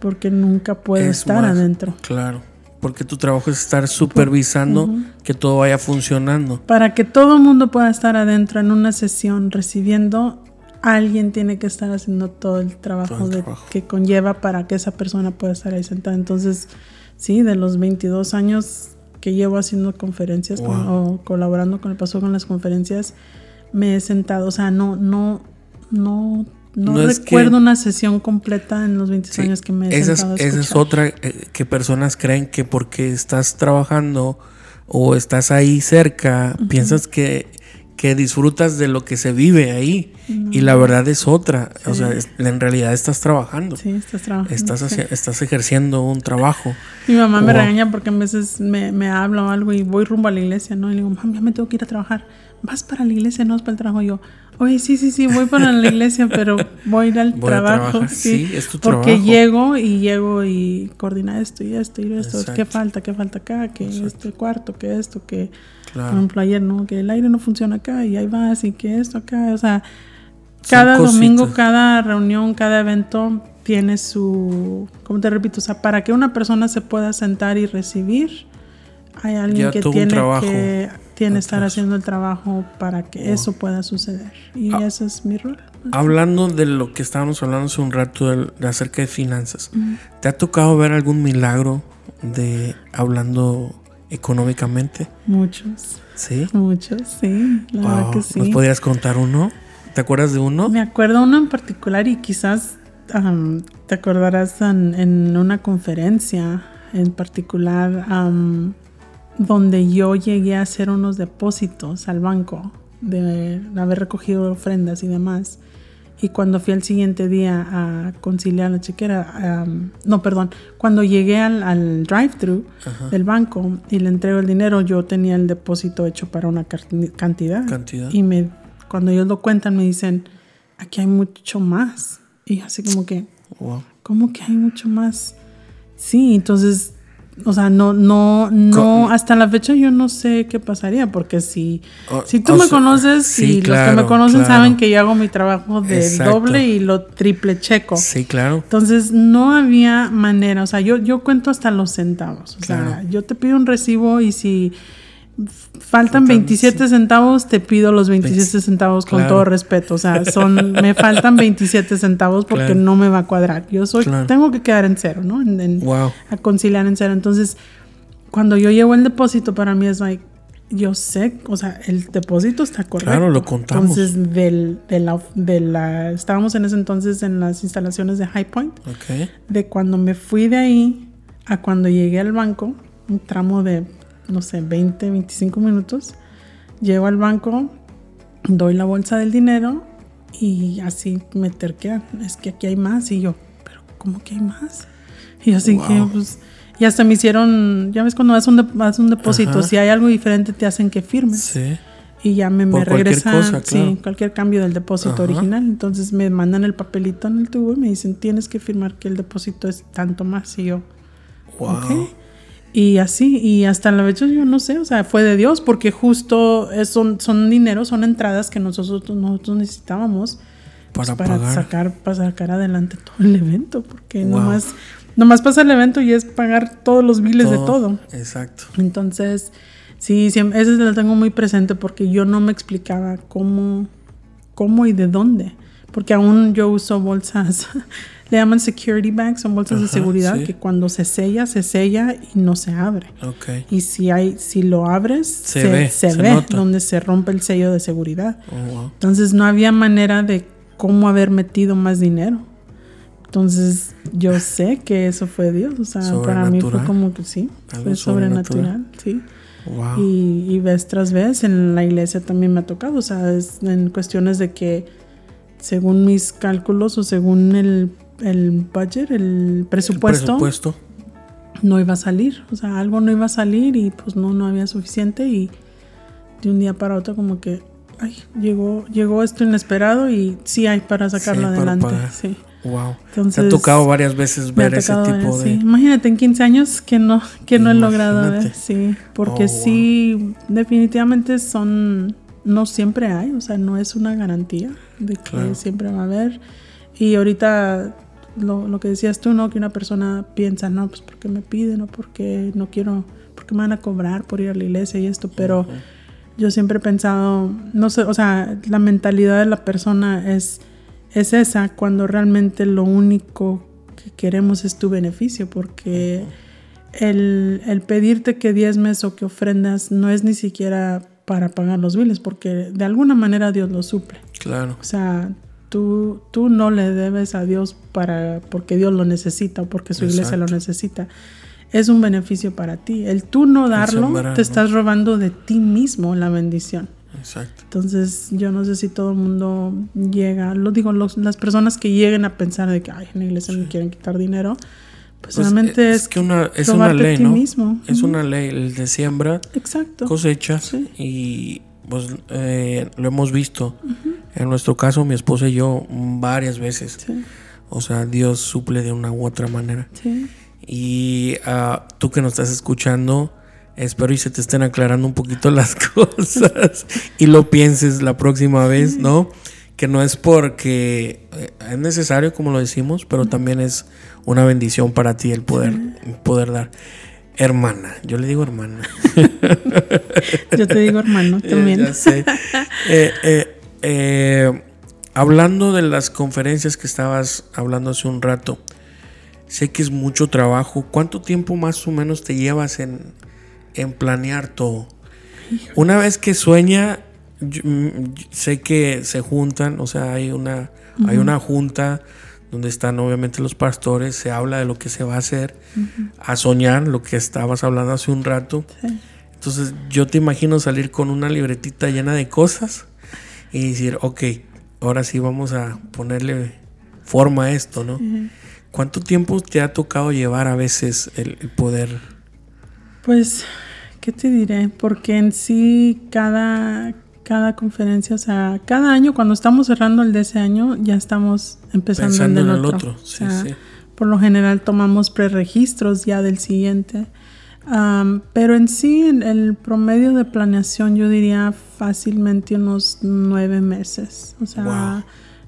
Porque nunca puedo estar adentro. Claro. Porque tu trabajo es estar supervisando que todo vaya funcionando. Para que todo el mundo pueda estar adentro en una sesión recibiendo alguien tiene que estar haciendo todo el trabajo, que conlleva para que esa persona pueda estar ahí sentada. Entonces, sí, de los 22 años que llevo haciendo conferencias o colaborando con el paso con las conferencias, me he sentado, o sea, no, no, no, no, recuerdo una sesión completa en los 22 años que me he sentado. esa es otra eh, que personas creen que porque estás trabajando o estás ahí cerca, piensas que que disfrutas de lo que se vive ahí y la verdad es otra. O sea, en realidad estás trabajando. Sí, estás trabajando. Estás, estás ejerciendo un trabajo. Mi mamá me regaña porque a veces me, me habla o algo y voy rumbo a la iglesia, ¿no? Y le digo, mamá, ya me tengo que ir a trabajar. Vas para la iglesia, no vas para el trabajo. Y yo, oye, sí, sí, sí, voy para la iglesia, pero voy a ir al trabajo. Sí, es tu trabajo. Porque llego y llego y coordina esto y esto y esto. ¿Qué falta? ¿Qué falta acá? Que este cuarto, que esto, que por ejemplo, ayer, ¿no? Que el aire no funciona acá y ahí vas y que esto acá, o sea, cada domingo, cada reunión, cada evento tiene su, como te repito, o sea, para que una persona se pueda sentar y recibir, hay alguien que tiene que tiene estar haciendo el trabajo para que eso pueda suceder. Y ah. ese es mi rol. Hablando de lo que estábamos hablando hace un rato de, acerca de finanzas, ¿te ha tocado ver algún milagro de hablando económicamente? Muchos. ¿Sí? Muchos, sí. La verdad que sí. ¿Nos podrías contar uno? ¿Te acuerdas de uno? Me acuerdo uno en particular y quizás te acordarás en, una conferencia en particular donde yo llegué a hacer unos depósitos al banco de haber recogido ofrendas y demás. Y cuando fui al siguiente día a conciliar la chequera, no, perdón, cuando llegué al, drive-thru del banco y le entrego el dinero, yo tenía el depósito hecho para una cantidad. ¿Cantidad? Y me, cuando ellos lo cuentan, me dicen, aquí hay mucho más. Y así como que, ¿cómo que hay mucho más? Sí, entonces o sea, no, no, no, hasta la fecha yo no sé qué pasaría, porque si, si tú me conoces y los que me conocen saben que yo hago mi trabajo de doble y lo triple checo. Sí, claro. Entonces no había manera, o sea, yo, yo cuento hasta los centavos. O sea, yo te pido un recibo y si faltan 27 centavos, te pido los 27 centavos con todo respeto. O sea, son, me faltan 27 centavos porque no me va a cuadrar. Yo soy, tengo que quedar en cero, ¿no? A conciliar en cero. Entonces, cuando yo llevo el depósito, para mí es like, yo sé, o sea, el depósito está correcto. Claro, lo contamos. Entonces, del, de, la, de la, estábamos en ese entonces en las instalaciones de High Point. Okay. De cuando me fui de ahí a cuando llegué al banco, un tramo de, no sé, 20, 25 minutos. Llego al banco, doy la bolsa del dinero y así me terquean. Es que aquí hay más. Y yo, ¿pero cómo que hay más? Y así que, pues y hasta me hicieron, ya ves cuando haces un, un depósito, si hay algo diferente te hacen que firmes. Sí. Y ya me, me regresan, sí, cualquier cambio del depósito original. Entonces me mandan el papelito en el tubo y me dicen, tienes que firmar que el depósito es tanto más. Y yo, wow. Y así, y hasta la fecha yo no sé, o sea, fue de Dios, porque justo son, son dinero, son entradas que nosotros, nosotros necesitábamos para, pues, para sacar, para sacar adelante todo el evento, porque nomás Nomás pasa el evento y es pagar todos los biles de todo. Exacto. Entonces, sí, siempre, ese lo tengo muy presente porque yo no me explicaba cómo, cómo y de dónde. Porque aún yo uso bolsas, le llaman security bags, son bolsas de seguridad que cuando se sella, se sella y no se abre. Okay. Y si hay, si lo abres, se, ve, se, ve donde se rompe el sello de seguridad. Oh, Entonces no había manera de cómo haber metido más dinero. Entonces, yo sé que eso fue Dios. O sea, para mí fue como que sí, fue sobrenatural, sí. Y, vez tras vez en la iglesia también me ha tocado. O sea, es en cuestiones de que según mis cálculos o según el, el budget, el presupuesto, no iba a salir. O sea, algo no iba a salir y pues no, no había suficiente. Y de un día para otro, como que, ay, llegó, llegó esto inesperado y sí hay para sacarlo adelante. sí. Wow. Entonces, Te ha tocado varias veces ver ese tipo de. Imagínate en 15 años que no, que no he logrado ver. Sí, porque oh, sí, definitivamente son. No siempre hay, o sea, no es una garantía de que siempre va a haber. Y ahorita lo, lo, que decías tú, ¿no? Que una persona piensa, no, pues porque me piden o porque no quiero, porque me van a cobrar por ir a la iglesia y esto, pero yo siempre he pensado, no sé, o sea, la mentalidad de la persona es es esa cuando realmente lo único que queremos es tu beneficio, porque el, pedirte que diezmes o que ofrendas no es ni siquiera para pagar los biles, porque de alguna manera Dios lo suple. Claro. O sea, tú, tú no le debes a Dios para, porque Dios lo necesita o porque su iglesia lo necesita. Es un beneficio para ti. El tú no darlo, te estás robando de ti mismo la bendición. Exacto. Entonces, yo no sé si todo el mundo llega, lo digo, las personas que lleguen a pensar de que, ay, en la iglesia me quieren quitar dinero, pues, realmente es, que una, es una ley, ¿no? Mismo. Es una ley, el de siembra, Exacto. cosecha, y pues eh, lo hemos visto. En nuestro caso, mi esposa y yo, varias veces. O sea, Dios suple de una u otra manera. Y uh, tú que nos estás escuchando, Espero y se te estén aclarando un poquito las cosas y lo pienses la próxima vez, ¿no? Que no es porque eh, es necesario, como lo decimos, pero también es una bendición para ti el poder, poder dar. Hermana, yo le digo hermana. yo te digo hermano también. Ya sé. Eh, eh, hablando de las conferencias que estabas hablando hace un rato, sé que es mucho trabajo. ¿Cuánto tiempo más o menos te llevas en, en planear todo. Una vez que sueña, mm, sé que se juntan, o sea, hay una, hay una junta donde están obviamente los pastores, se habla de lo que se va a hacer, a soñar, lo que estabas hablando hace un rato. Entonces yo te imagino salir con una libretita llena de cosas y decir, ok, ahora sí vamos a ponerle forma a esto, ¿no? ¿Cuánto tiempo te ha tocado llevar a veces el poder pues, ¿qué te diré? Porque en sí cada, cada conferencia, o sea, cada año cuando estamos cerrando el de ese año, ya estamos empezando en el otro. Sí, sí. Por lo general tomamos preregistros ya del siguiente. pero en sí, el, el, promedio de planeación yo diría fácilmente unos nueve meses. O sea,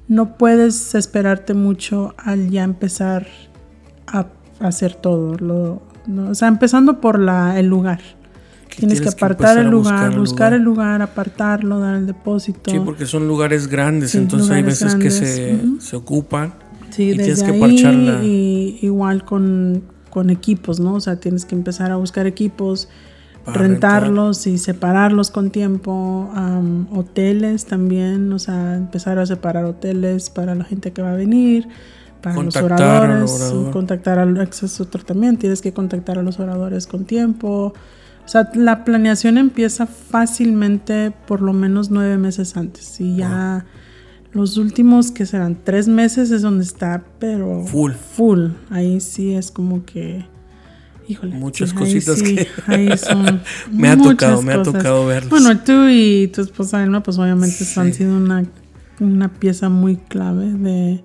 no puedes esperarte mucho al ya empezar a hacer todo. Lo, o sea, empezando por la, el lugar. Tienes, que apartar el lugar, buscar, el lugar, apartarlo, dar el depósito. Sí, porque son lugares grandes, entonces hay veces que se, se ocupan. Sí, y tienes que ahí, Y igual con, con, equipos, ¿no? O sea, tienes que empezar a buscar equipos, rentarlos y separarlos con tiempo. hoteles también, o sea, empezar a separar hoteles para la gente que va a venir para los oradores, contactar al acceso también, tienes que contactar a los oradores con tiempo. O sea, la planeación empieza fácilmente por lo menos nueve meses antes y ya los últimos que serán tres meses es donde está, pero full. Full. Ahí sí es como que, híjole. Muchas cositas que ahí son me ha tocado, me ha tocado verlos. Bueno, tú y tu esposa Elma, pues obviamente han sido una, una pieza muy clave de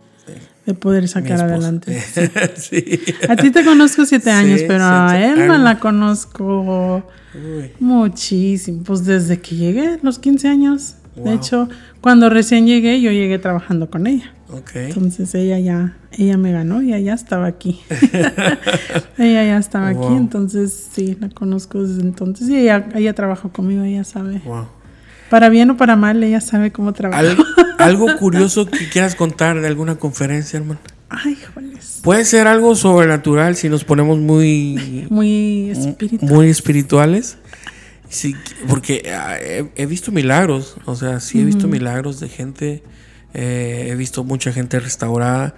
de poder sacar adelante. sí. A ti te conozco siete años, pero a Elma la conozco muchísimo. Pues desde que llegué, los 15 años. De hecho, cuando recién llegué, yo llegué trabajando con ella. Entonces ella ya, ella me ganó y ella estaba aquí. ella ya estaba aquí, entonces sí, la conozco desde entonces. Y ella, ella trabajó conmigo, ella sabe. Para bien o para mal, ella sabe cómo trabajar. ¿Algo curioso que quieras contar de alguna conferencia, hermano? Ay, joles. Puede ser algo sobrenatural si nos ponemos muy... Muy espirituales. Muy espirituales. Sí, porque ah, he, visto milagros, o sea, sí he visto milagros de gente, eh, he visto mucha gente restaurada.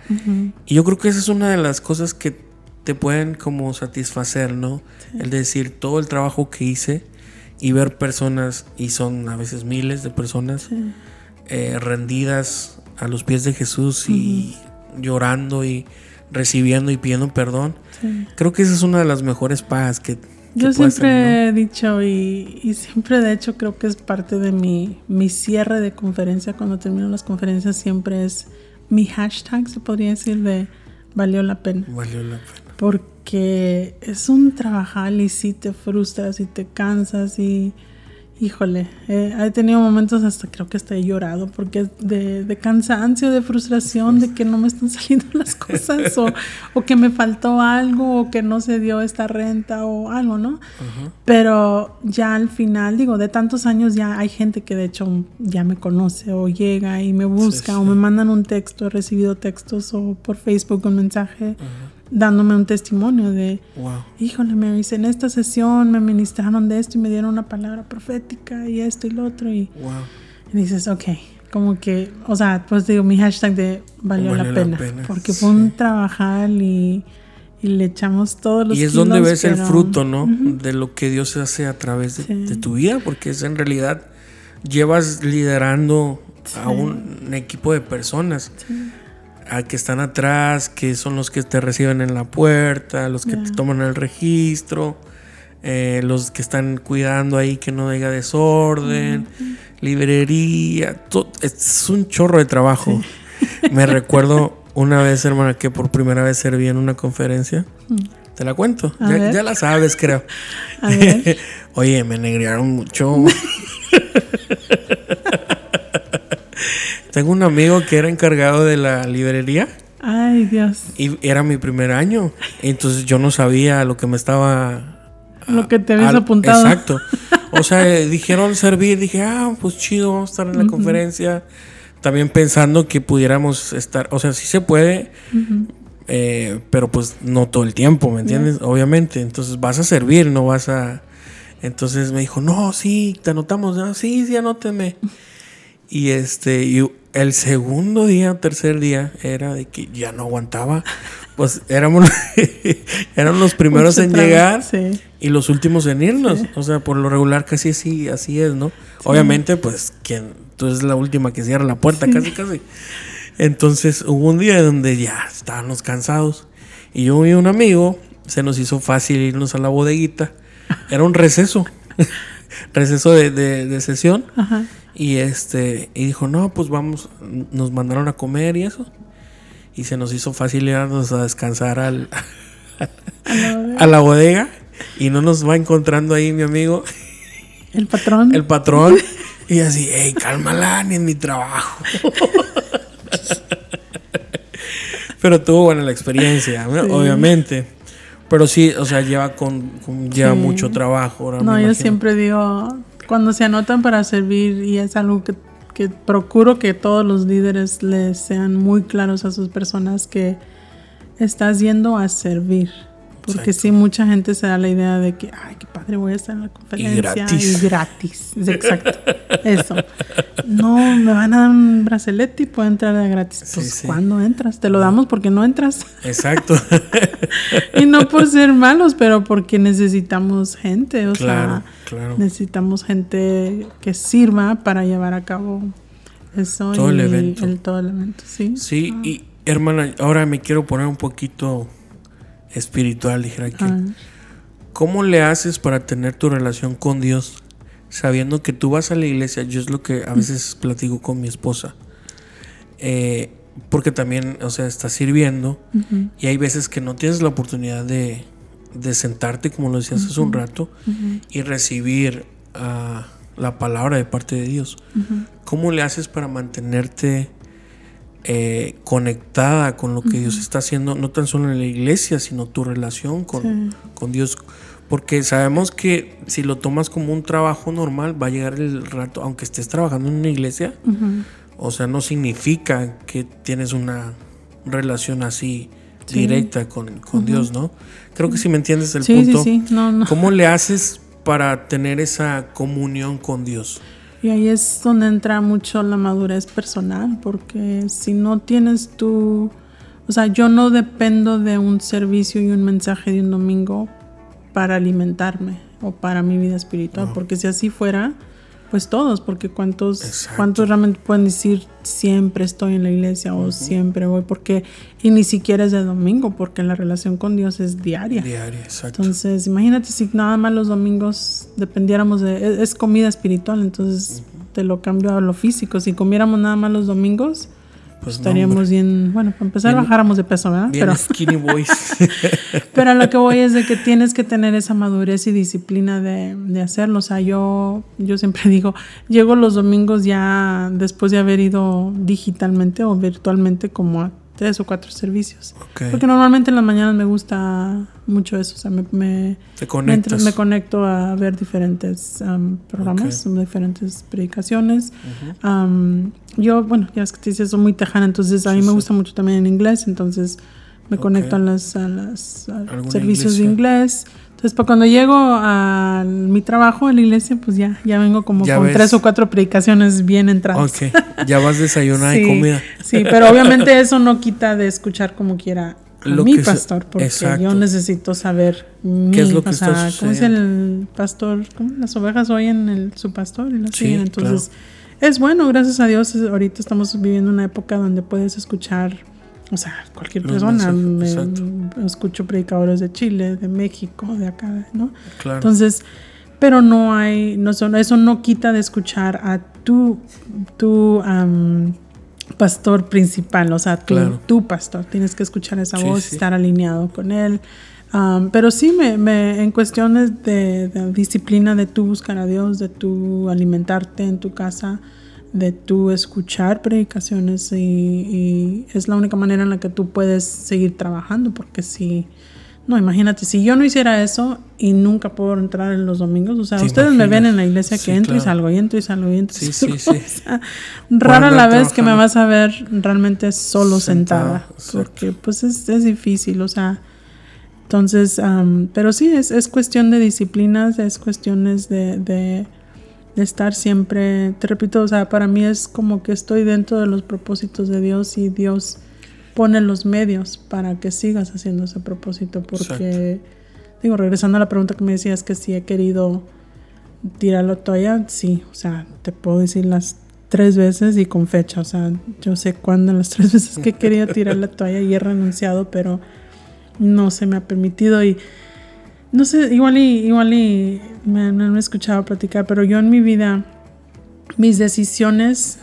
Y yo creo que esa es una de las cosas que te pueden como satisfacer, ¿no? El decir todo el trabajo que hice y ver personas, y son a veces miles de personas, eh, rendidas a los pies de Jesús y llorando y recibiendo y pidiendo perdón. Creo que esa es una de las mejores pagas que... Yo siempre he dicho y, siempre de hecho creo que es parte de mi, mi cierre de conferencia, cuando termino las conferencias siempre es mi hashtag, se podría decir, de valió la pena. Valió la pena. Porque es un trabajar y si te frustras y te cansas y híjole, he tenido momentos hasta creo que hasta he llorado porque de, de cansancio, de frustración, de que no me están saliendo las cosas o, o, que me faltó algo o que no se dio esta renta o algo, ¿no? Pero ya al final, digo, de tantos años ya hay gente que de hecho ya me conoce o llega y me busca o me mandan un texto, he recibido textos o por Facebook un mensaje dándome un testimonio de, wow. híjole, me dice, en esta sesión me ministraron de esto y me dieron una palabra profética y esto y lo otro. Y, dices, ok, como que, o sea, pues digo, mi hashtag de valió, la, pena, porque fue un trabajar y, y, le echamos todos los Y es donde ves el fruto, ¿no? De lo que Dios hace a través de, tu vida, porque es en realidad llevas liderando a un equipo de personas a que están atrás, que son los que te reciben en la puerta, los que te toman el registro, eh, los que están cuidando ahí que no haya desorden, librería, es un chorro de trabajo. Me recuerdo una vez, hermana, que por primera vez serví en una conferencia. Mm. Te la cuento, ya, ya, la sabes, creo. Oye, me negrearon mucho. Tengo un amigo que era encargado de la librería. Ay, Dios. Y era mi primer año. Entonces yo no sabía lo que me estaba. Lo que te habías apuntado. Exacto. O sea, dijeron servir. Dije, ah, pues chido, vamos a estar en la conferencia. También pensando que pudiéramos estar. O sea, sí se puede. Eh, pero pues no todo el tiempo, ¿me entiendes? Obviamente. Entonces vas a servir, no vas a. Entonces me dijo, no, sí, te anotamos. Ah, sí, sí, anóteme. Y este, y el segundo día, tercer día, era de que ya no aguantaba. Pues éramos, eran los primeros en llegar y los últimos en irnos. O sea, por lo regular casi así, así es, ¿no? Obviamente, pues, quien, tú es la última que cierra la puerta, casi, casi. Entonces hubo un día donde ya estábamos cansados. Y yo y un amigo, se nos hizo fácil irnos a la bodeguita. Era un receso. receso de, de, de sesión. Ajá. Y este, y dijo, no, pues vamos, nos mandaron a comer y eso. Y se nos hizo fácil irnos a descansar al, a, la bodega. Y no nos va encontrando ahí mi amigo. El patrón. El patrón. Y así, hey, cálmala, ni en mi trabajo. Pero tuvo buena la experiencia, obviamente. Pero sí, o sea, lleva con, lleva mucho trabajo. no, yo siempre digo, cuando se anotan para servir y es algo que, procuro que todos los líderes les sean muy claros a sus personas que estás yendo a servir porque sí, mucha gente se da la idea de que, ay, qué padre, voy a estar en la conferencia. Y gratis. Y gratis. Exacto. Eso. No, me van a dar un bracelete y puedo entrar de gratis. pues, ¿cuándo entras? Te lo damos porque no entras. Exacto. y no por ser malos, pero porque necesitamos gente. O sea, necesitamos gente que sirva para llevar a cabo eso. Todo el evento. El, todo el evento, sí. Sí, y hermana, ahora me quiero poner un poquito espiritual, dijera que. Ah. ¿Cómo le haces para tener tu relación con Dios sabiendo que tú vas a la iglesia? Yo es lo que a veces platico con mi esposa. Eh, porque también, o sea, estás sirviendo y hay veces que no tienes la oportunidad de, sentarte, como lo decías hace un rato, y recibir ah, la palabra de parte de Dios. ¿Cómo le haces para mantenerte eh, conectada con lo que Dios está haciendo, no tan solo en la iglesia, sino tu relación con, con, Dios. Porque sabemos que si lo tomas como un trabajo normal, va a llegar el rato, aunque estés trabajando en una iglesia, o sea, no significa que tienes una relación así directa con, con Dios, ¿no? Creo que si me entiendes el punto, ¿cómo le haces para tener esa comunión con Dios? Y ahí es donde entra mucho la madurez personal, porque si no tienes tu, o sea, yo no dependo de un servicio y un mensaje de un domingo para alimentarme o para mi vida espiritual, porque si así fuera, pues todos, porque cuántos, cuántos realmente pueden decir siempre estoy en la iglesia o siempre voy, porque, y ni siquiera es de domingo, porque la relación con Dios es diaria. Diaria, exacto. Entonces, imagínate si nada más los domingos dependiéramos de, es, comida espiritual, entonces te lo cambio a lo físico, si comiéramos nada más los domingos, pues estaríamos bien, bueno, para empezar bajáramos de peso, ¿verdad? pero skinny boys. pero lo que voy es de que tienes que tener esa madurez y disciplina de, de, hacerlo. O sea, yo, yo siempre digo, llego los domingos ya después de haber ido digitalmente o virtualmente como a tres o cuatro servicios. Porque normalmente en las mañanas me gusta mucho eso. O sea, me, me, me, conecto a ver diferentes um, programas, diferentes predicaciones. Um, yo, bueno, ya es que te dices, soy muy tejana, entonces a mí me gusta mucho también en inglés, entonces me conecto a los a servicios de inglés. Entonces, para cuando llego a mi trabajo en la iglesia, pues ya, ya vengo como con tres o cuatro predicaciones bien entradas. Ok, ya vas desayunada y comida. Sí, pero obviamente eso no quita de escuchar como quiera a mi pastor, porque yo necesito saber ¿Qué es lo que está ¿Cómo es el pastor? ¿Cómo las ovejas oyen el, su pastor y las sí, Entonces, es bueno, gracias a Dios, ahorita estamos viviendo una época donde puedes escuchar o sea, cualquier persona. Me, escucho predicadores de Chile, de México, de acá, ¿no? Claro. Entonces, pero no hay, no son, eso no quita de escuchar a tu, tu pastor principal, o sea, tu, pastor. Tienes que escuchar esa voz, estar alineado con él. pero sí, me, me, en cuestiones de, de, disciplina, de tu buscar a Dios, de tu alimentarte en tu casa, de tú escuchar predicaciones y, es la única manera en la que tú puedes seguir trabajando porque si no imagínate si yo no hiciera eso y nunca puedo entrar en los domingos o sea ustedes me ven en la iglesia que entro y salgo y entro y salgo y entro sí, sí, sí. rara la vez que me vas a ver realmente solo sentada, porque pues es, es, difícil o sea entonces pero sí es, es cuestión de disciplinas es cuestiones de de estar siempre, te repito, o sea, para mí es como que estoy dentro de los propósitos de Dios y Dios pone los medios para que sigas haciendo ese propósito, porque, digo, regresando a la pregunta que me decías que si he querido tirar la toalla, sí, o sea, te puedo decir las tres veces y con fecha, o sea, yo sé cuándo las tres veces que he querido tirar la toalla y he renunciado, pero no se me ha permitido y no sé, igual y, igual y me, no me he escuchado platicar, pero yo en mi vida, mis decisiones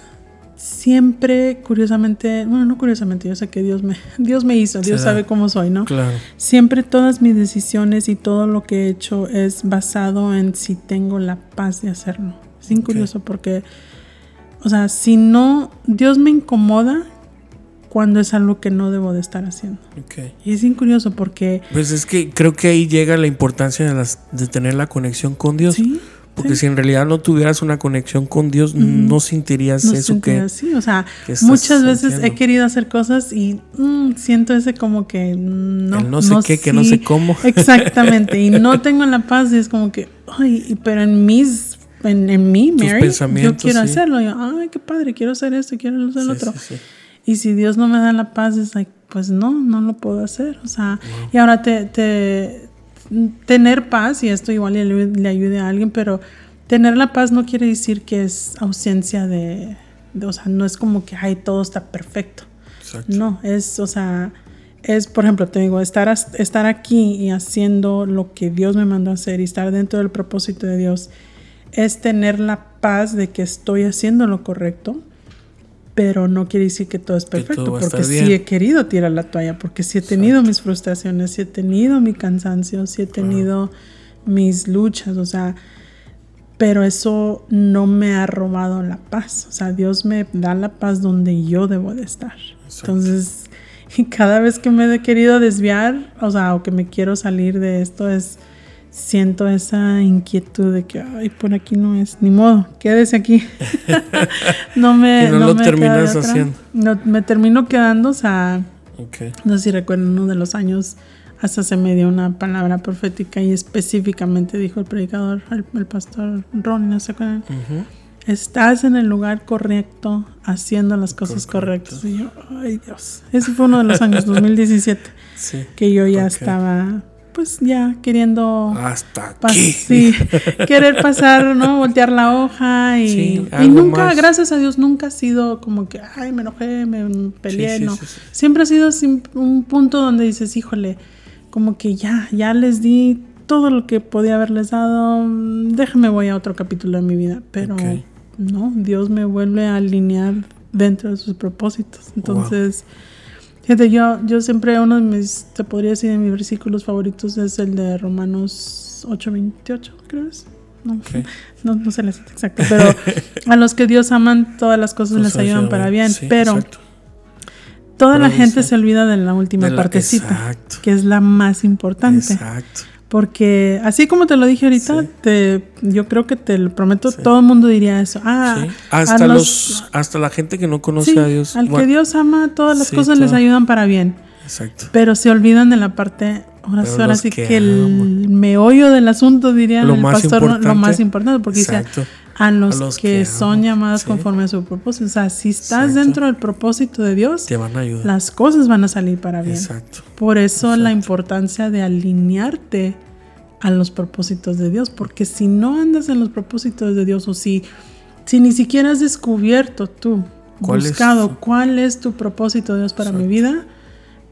siempre, curiosamente, bueno, no curiosamente, yo sé que Dios me, Dios me hizo, Dios sabe cómo soy, ¿no? Claro. Siempre todas mis decisiones y todo lo que he hecho es basado en si tengo la paz de hacerlo. Es incurioso porque, o sea, si no, Dios me incomoda cuando es algo que no debo de estar haciendo. Ok. Y es bien curioso porque... Pues es que creo que ahí llega la importancia de, las, de tener la conexión con Dios. Sí. Porque sí. si en realidad no tuvieras una conexión con Dios, no sentirías No eso sentía que... así, o sea, muchas veces he sintiendo. querido hacer cosas y mm, siento ese como que no, El no sé qué, que no sí. sé cómo. Exactamente, y no tengo la paz y es como que, ay, pero en mis, en, en mí, Mary, yo quiero sí. hacerlo, yo, ay, qué padre, quiero hacer esto, quiero hacer lo Sí, otro. Y si Dios no me da la paz, es like, pues no, no lo puedo hacer. O sea, y ahora te, te- tener paz, y esto igual le, le ayude a alguien, pero tener la paz no quiere decir que es ausencia de, de- o sea, no es como que, ay, todo está perfecto. Exacto. No, es, o sea, es, por ejemplo, te digo, estar, estar aquí y haciendo lo que Dios me mandó a hacer y estar dentro del propósito de Dios, es tener la paz de que estoy haciendo lo correcto, pero no quiere decir que todo es perfecto, porque sí bien. he querido tirar la toalla, porque sí he tenido mis frustraciones, sí he tenido mi cansancio, sí he tenido mis luchas, o sea, pero eso no me ha robado la paz. O sea, Dios me da la paz donde yo debo de estar. Entonces, y cada vez que me he querido desviar, o sea, o que me quiero salir de esto, es siento esa inquietud de que, ay, por aquí no es, ni modo, quédese aquí. no me, Y no lo me terminas haciendo. No, me termino quedando, o sea, no sé si recuerdan uno de los años, hasta se me dio una palabra profética y específicamente dijo el predicador, el, el pastor Ron, no sé cuál. Estás en el lugar correcto, haciendo las cosas Correcto. correctas. Y yo, ay Dios. Ese fue uno de los años, 2017, Sí. que yo ya estaba, pues ya queriendo Hasta aquí. sí, querer pasar, ¿no? Voltear la hoja y, Sí, y nunca, más. gracias a Dios, nunca ha sido como que, ay, me enojé, me peleé, sí, no. sí, sí. Siempre ha sido un punto donde dices, híjole, como que ya, ya les di todo lo que podía haberles dado, déjame voy a otro capítulo de mi vida, pero no, Dios me vuelve a alinear dentro de sus propósitos. Entonces, fíjate, yo, yo siempre uno de mis, te podría decir, de mis versículos favoritos es el de Romanos 8:28, creo es. No, Ok. no, no sé la cita exacta, pero a los que Dios aman, todas las cosas les ayudan para bien, Sí, pero exacto. toda la gente se olvida de la última De la- partecita, exacto. que es la más importante. Exacto. Porque así como te lo dije ahorita, Sí. te, yo creo que te lo prometo, Sí. todo el mundo diría eso. Ah, Sí. Hasta los- los, hasta la gente que no conoce a Dios. al que Dios ama, todas las cosas les ayudan para bien. Exacto. Pero se olvidan de la parte, ahora, sí que que, el meollo del asunto, diría Lo el pastor, lo más importante, porque dice, Exacto. A los, A los que, que son sí. conforme a su propósito. O sea, si estás Exacto. dentro del propósito de Dios, Te van a ayudar. las cosas van a salir para bien. Exacto. Por eso la importancia de alinearte a los propósitos de Dios, porque si no andas en los propósitos de Dios o si, si ni siquiera has descubierto tú, ¿Cuál buscado cuál es tu propósito de Dios para mi vida,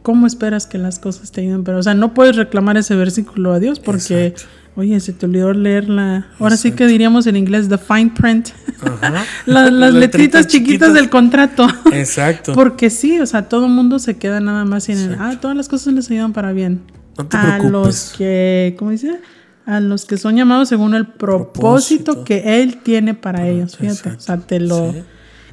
¿cómo esperas que las cosas te ayuden? Pero, o sea, no puedes reclamar ese versículo a Dios porque, Exacto. Oye, se te olvidó leer la... Ahora sí que diríamos en inglés, the fine print, Ajá. las, las letritas chiquitas del contrato. Exacto. Porque sí, o sea, todo el mundo se queda nada más en el, ah, todas las cosas les ayudan para bien. No te a preocupes. los que, ¿cómo dice? A los que son llamados según el propósito, Propósito. que Él tiene para ellos, fíjate. exacto. O sea, te lo... Sí.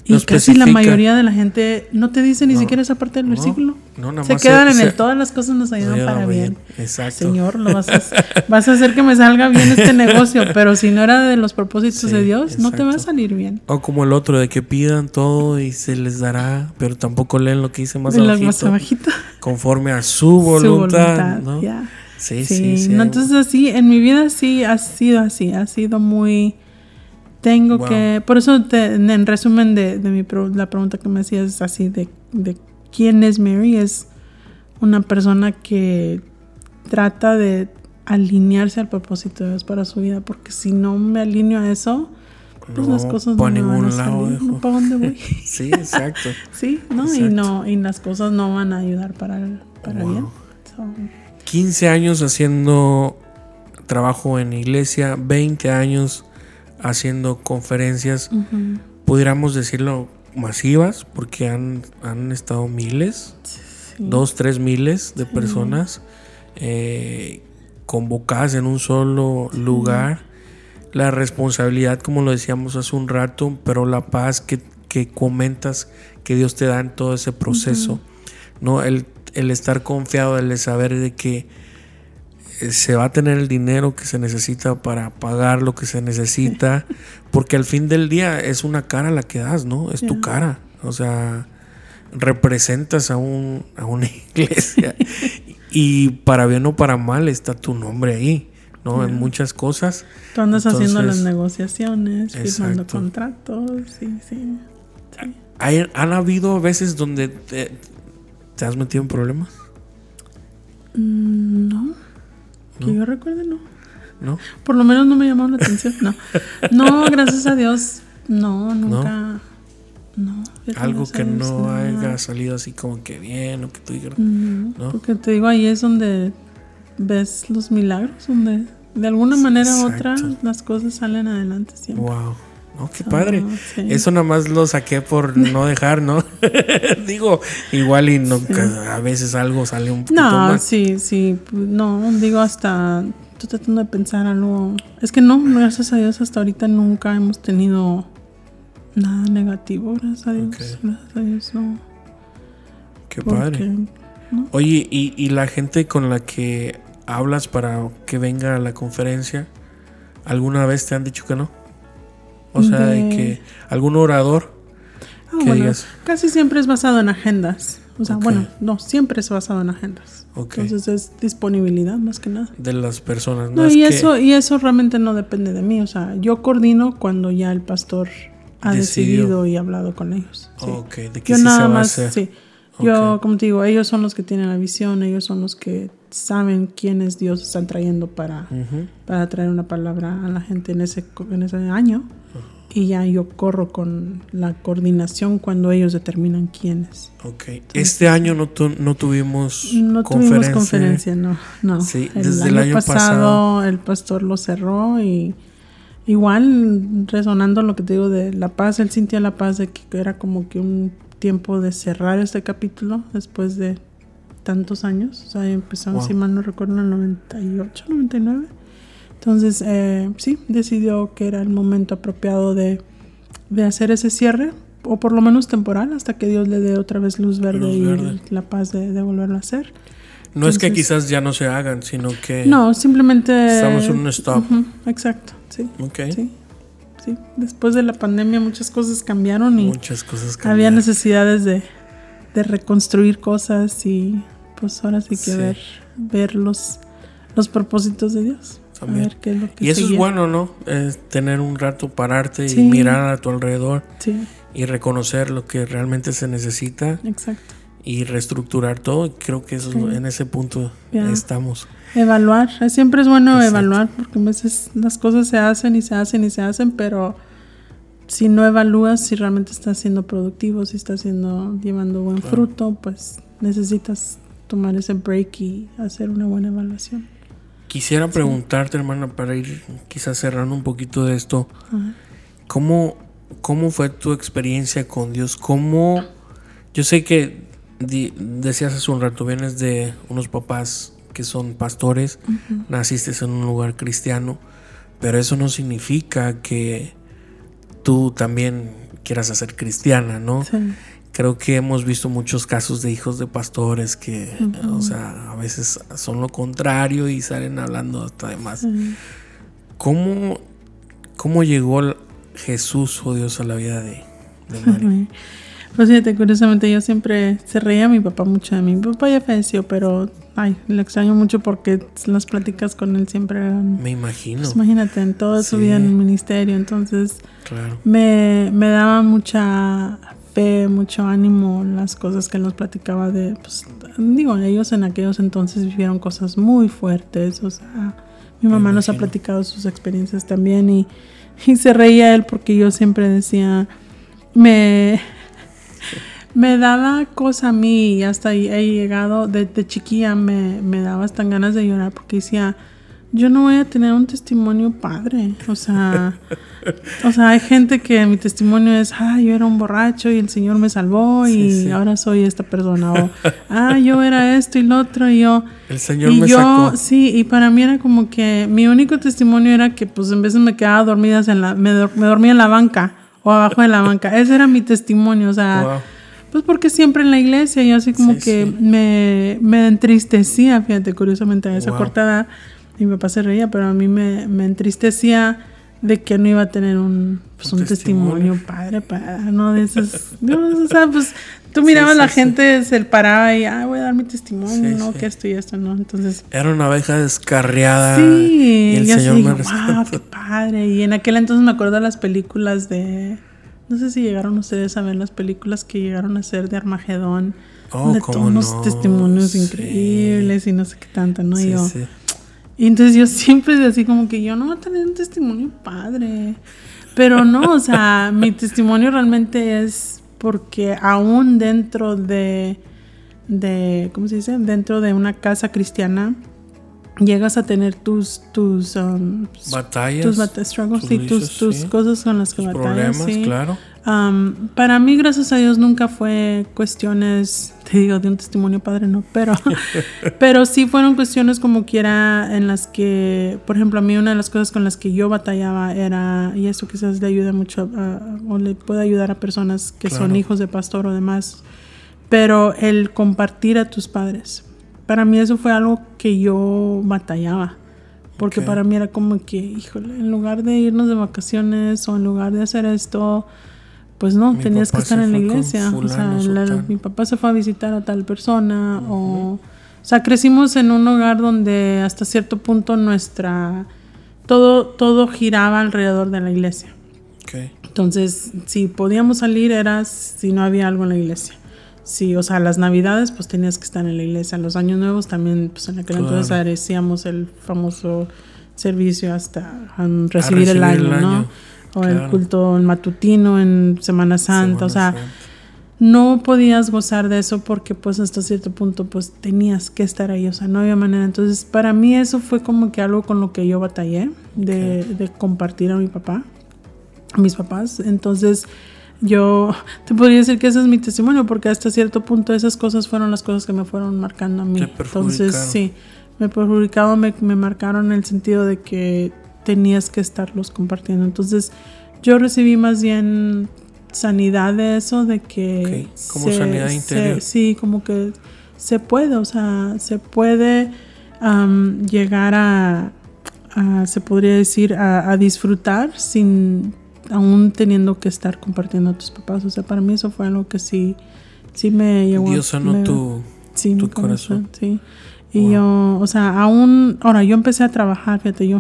Y casi la mayoría de la gente no te dice ni No, siquiera esa parte del no, versículo. no, nada se más quedan se- en el todas las cosas nos ayudan Ayuda para bien. Exacto. Señor, lo vas a, vas a hacer que me salga bien este negocio, pero si no era de los propósitos Sí, de Dios, no te va a salir bien. O como el otro, de que pidan todo y se les dará, pero tampoco leen lo que dice más abajito, más abajito. conforme a su voluntad, ¿no? ya. Sí, Sí, sí, sí. no, entonces así, en mi vida sí ha sido así, ha sido muy... Tengo Wow. que... Por eso, te- en, en resumen de, de mi pro- la pregunta que me hacías es así, de, de quién es Mary, es una persona que trata de alinearse al propósito de Dios para su vida, porque si no me alineo a eso, pues las No, cosas pa' no van a lado, salir, no para dónde voy. Sí, exacto. sí, ¿no? Y Exacto. no, y las cosas no van a ayudar para, para Wow. bien. So, 15 años haciendo trabajo en iglesia, 20 años haciendo conferencias, ujú. pudiéramos decirlo masivas, porque han, han estado miles, Sí. dos, tres miles de personas eh, convocadas en un solo lugar. La responsabilidad, como lo decíamos hace un rato, pero la paz que, que comentas que Dios te da en todo ese proceso, ¿no? El, el estar confiado, el saber de que se va a tener el dinero que se necesita para pagar lo que se necesita, porque al fin del día es una cara la que das, ¿no? Es tu cara, o sea, representas a, un, a una iglesia y para bien o para mal está tu nombre ahí. ¿no? En muchas cosas. Tú andas haciendo las negociaciones, firmando contratos, sí, sí. ¿Han habido veces donde te, has metido en problemas? Mm, no. Que yo recuerde, no. ¿No? Por lo menos no me llamó la atención. No. No, gracias a Dios. No, nunca. No. Algo que no haya salido así como que bien o que tú digas. No, Porque te digo, ahí es donde ves los milagros, donde de alguna manera u otra las cosas salen adelante siempre. Wow. No, qué padre. Eso nada más lo saqué por no dejar, ¿no? digo, igual y no, a veces algo sale un poquito No, sí, sí. No, digo hasta estoy tratando de pensar algo. Es que no, gracias a Dios hasta ahorita nunca hemos tenido nada negativo, gracias a Dios. Gracias a Dios, no. Qué padre. Oye, ¿y, ¿y la gente con la que hablas para que venga a la conferencia, ¿alguna vez te han dicho que no? O sea, de, que algún orador ah, Casi siempre es basado en agendas. O sea, bueno, no, siempre es basado en agendas. Entonces es disponibilidad más que nada. De las personas. No, y, eso, y eso realmente no depende de mí. O sea, yo coordino cuando ya el pastor ha decidido y hablado con ellos. ¿de qué yo nada más, Sí. Yo, como te digo, ellos son los que tienen la visión, ellos son los que saben quiénes Dios están trayendo para, para traer una palabra a la gente en ese, en ese año. Y ya yo corro con la coordinación cuando ellos determinan quiénes. Ok. este año no, no tuvimos no conferencia. tuvimos conferencia, no. no. Sí, desde el, año, pasado, el pastor lo cerró y igual resonando lo que te digo de la paz, él sintió la paz de que era como que un tiempo de cerrar este capítulo después de tantos años. O sea, empezamos, si mal no recuerdo, en el 98, 99. Entonces, eh, sí, decidió que era el momento apropiado de, de, hacer ese cierre, o por lo menos temporal, hasta que Dios le dé otra vez luz verde, y la paz de, volverlo a hacer. No es que quizás ya no se hagan, sino que... No, simplemente... Estamos en un stop. exacto, sí. Ok. Sí, sí. Después de la pandemia muchas cosas cambiaron y... Muchas cosas cambiaron. Había necesidades de, de reconstruir cosas y pues ahora sí que ver, ver los, propósitos de Dios. Y eso es bueno, ¿no? tener un rato, pararte y mirar a tu alrededor y reconocer lo que realmente se necesita. Exacto. Y reestructurar todo. Creo que eso en ese punto estamos. Evaluar. Siempre es bueno evaluar porque a veces las cosas se hacen y se hacen y se hacen, pero si no evalúas si realmente estás siendo productivo, si estás siendo, llevando buen fruto, pues necesitas tomar ese break y hacer una buena evaluación. Quisiera preguntarte, hermana, para ir quizás cerrando un poquito de esto, ¿cómo, ¿cómo fue tu experiencia con Dios? ¿Cómo, yo sé que decías hace un rato, vienes de unos papás que son pastores, naciste en un lugar cristiano, pero eso no significa que tú también quieras hacer cristiana, ¿no? Sí creo que hemos visto muchos casos de hijos de pastores que, o sea, a veces son lo contrario y salen hablando hasta de más. ¿Cómo, ¿Cómo, llegó Jesús o oh Dios a la vida de, María? Pues fíjate, curiosamente yo siempre se reía a mi papá mucho de mí. Mi papá ya falleció, pero ay, le extraño mucho porque las pláticas con él siempre eran. Me imagino. Pues imagínate, en toda su vida en el ministerio. Entonces, me, me daba mucha mucho ánimo las cosas que él nos platicaba de, pues, digo, ellos en aquellos entonces vivieron cosas muy fuertes, o sea, mi mamá nos ha platicado sus experiencias también y, y, se reía él porque yo siempre decía, me, me daba cosa a mí y hasta ahí he llegado, de, de chiquilla me, me daba hasta ganas de llorar porque decía, yo no voy a tener un testimonio padre. O sea, o sea, hay gente que mi testimonio es, ah, yo era un borracho y el Señor me salvó y ahora soy esta persona. O, ah, yo era esto y lo otro y yo. El Señor y me yo, Sí, y para mí era como que mi único testimonio era que pues en veces me quedaba dormida en la, me, dormía en la banca o abajo de la banca. Ese era mi testimonio, o sea, pues porque siempre en la iglesia yo así como que Me, me entristecía, fíjate, curiosamente a esa cortada, mi papá se reía, pero a mí me, me entristecía de que no iba a tener un, pues, un, testimonio. padre, padre, ¿no? De esos, o sea, pues tú mirabas a la gente, se paraba y, ah, voy a dar mi testimonio, ¿no? Que esto y esto, ¿no? Entonces... Era una abeja descarriada. Sí, y el Señor me wow, qué padre. Y en aquel entonces me acuerdo de las películas de... No sé si llegaron ustedes a ver las películas que llegaron a ser de Armagedón. Oh, de todos unos testimonios increíbles y no sé qué tanto, ¿no? Y yo, y entonces yo siempre así como que yo no voy a tener un testimonio padre. Pero no, o sea, mi testimonio realmente es porque aún dentro de, de, ¿cómo se dice? Dentro de una casa cristiana, llegas a tener tus tus um, batallas tus struggles sí, tus, tus cosas con las que tus batallas problemas, claro um, para mí gracias a Dios nunca fue cuestiones te digo de un testimonio padre no pero pero sí fueron cuestiones como quiera en las que por ejemplo a mí una de las cosas con las que yo batallaba era y eso quizás le ayuda mucho o le puede ayudar a personas que son hijos de pastor o demás pero el compartir a tus padres para mí eso fue algo que yo batallaba. Porque para mí era como que, híjole, en lugar de irnos de vacaciones o en lugar de hacer esto, pues no, tenías que estar en la iglesia. O sea, mi papá se fue a visitar a tal persona o... O sea, crecimos en un hogar donde hasta cierto punto nuestra... Todo, todo giraba alrededor de la iglesia. Entonces, si podíamos salir era si no había algo en la iglesia. Sí, o sea, las navidades pues tenías que estar en la iglesia, los años nuevos también, pues en aquel entonces hacíamos el famoso servicio hasta recibir, el, año, ¿no? O el culto matutino en Semana Santa, o sea, no podías gozar de eso porque pues hasta cierto punto pues tenías que estar ahí, o sea, no había manera. Entonces, para mí eso fue como que algo con lo que yo batallé de, de compartir a mi papá, a mis papás. Entonces, yo te podría decir que ese es mi testimonio, porque hasta cierto punto esas cosas fueron las cosas que me fueron marcando a mí. Entonces, sí, me perjudicaron, me, me marcaron en el sentido de que tenías que estarlos compartiendo. Entonces, yo recibí más bien sanidad de eso, de que... Como sanidad interior. sí, como que se puede, o sea, se puede llegar a, se podría decir, a, a disfrutar sin aún teniendo que estar compartiendo a tus papás. O sea, para mí eso fue algo que sí, sí me llegó. Dios sanó tu, sí, tu corazón. Sí. Y yo, o sea, aún, ahora yo empecé a trabajar, fíjate, yo,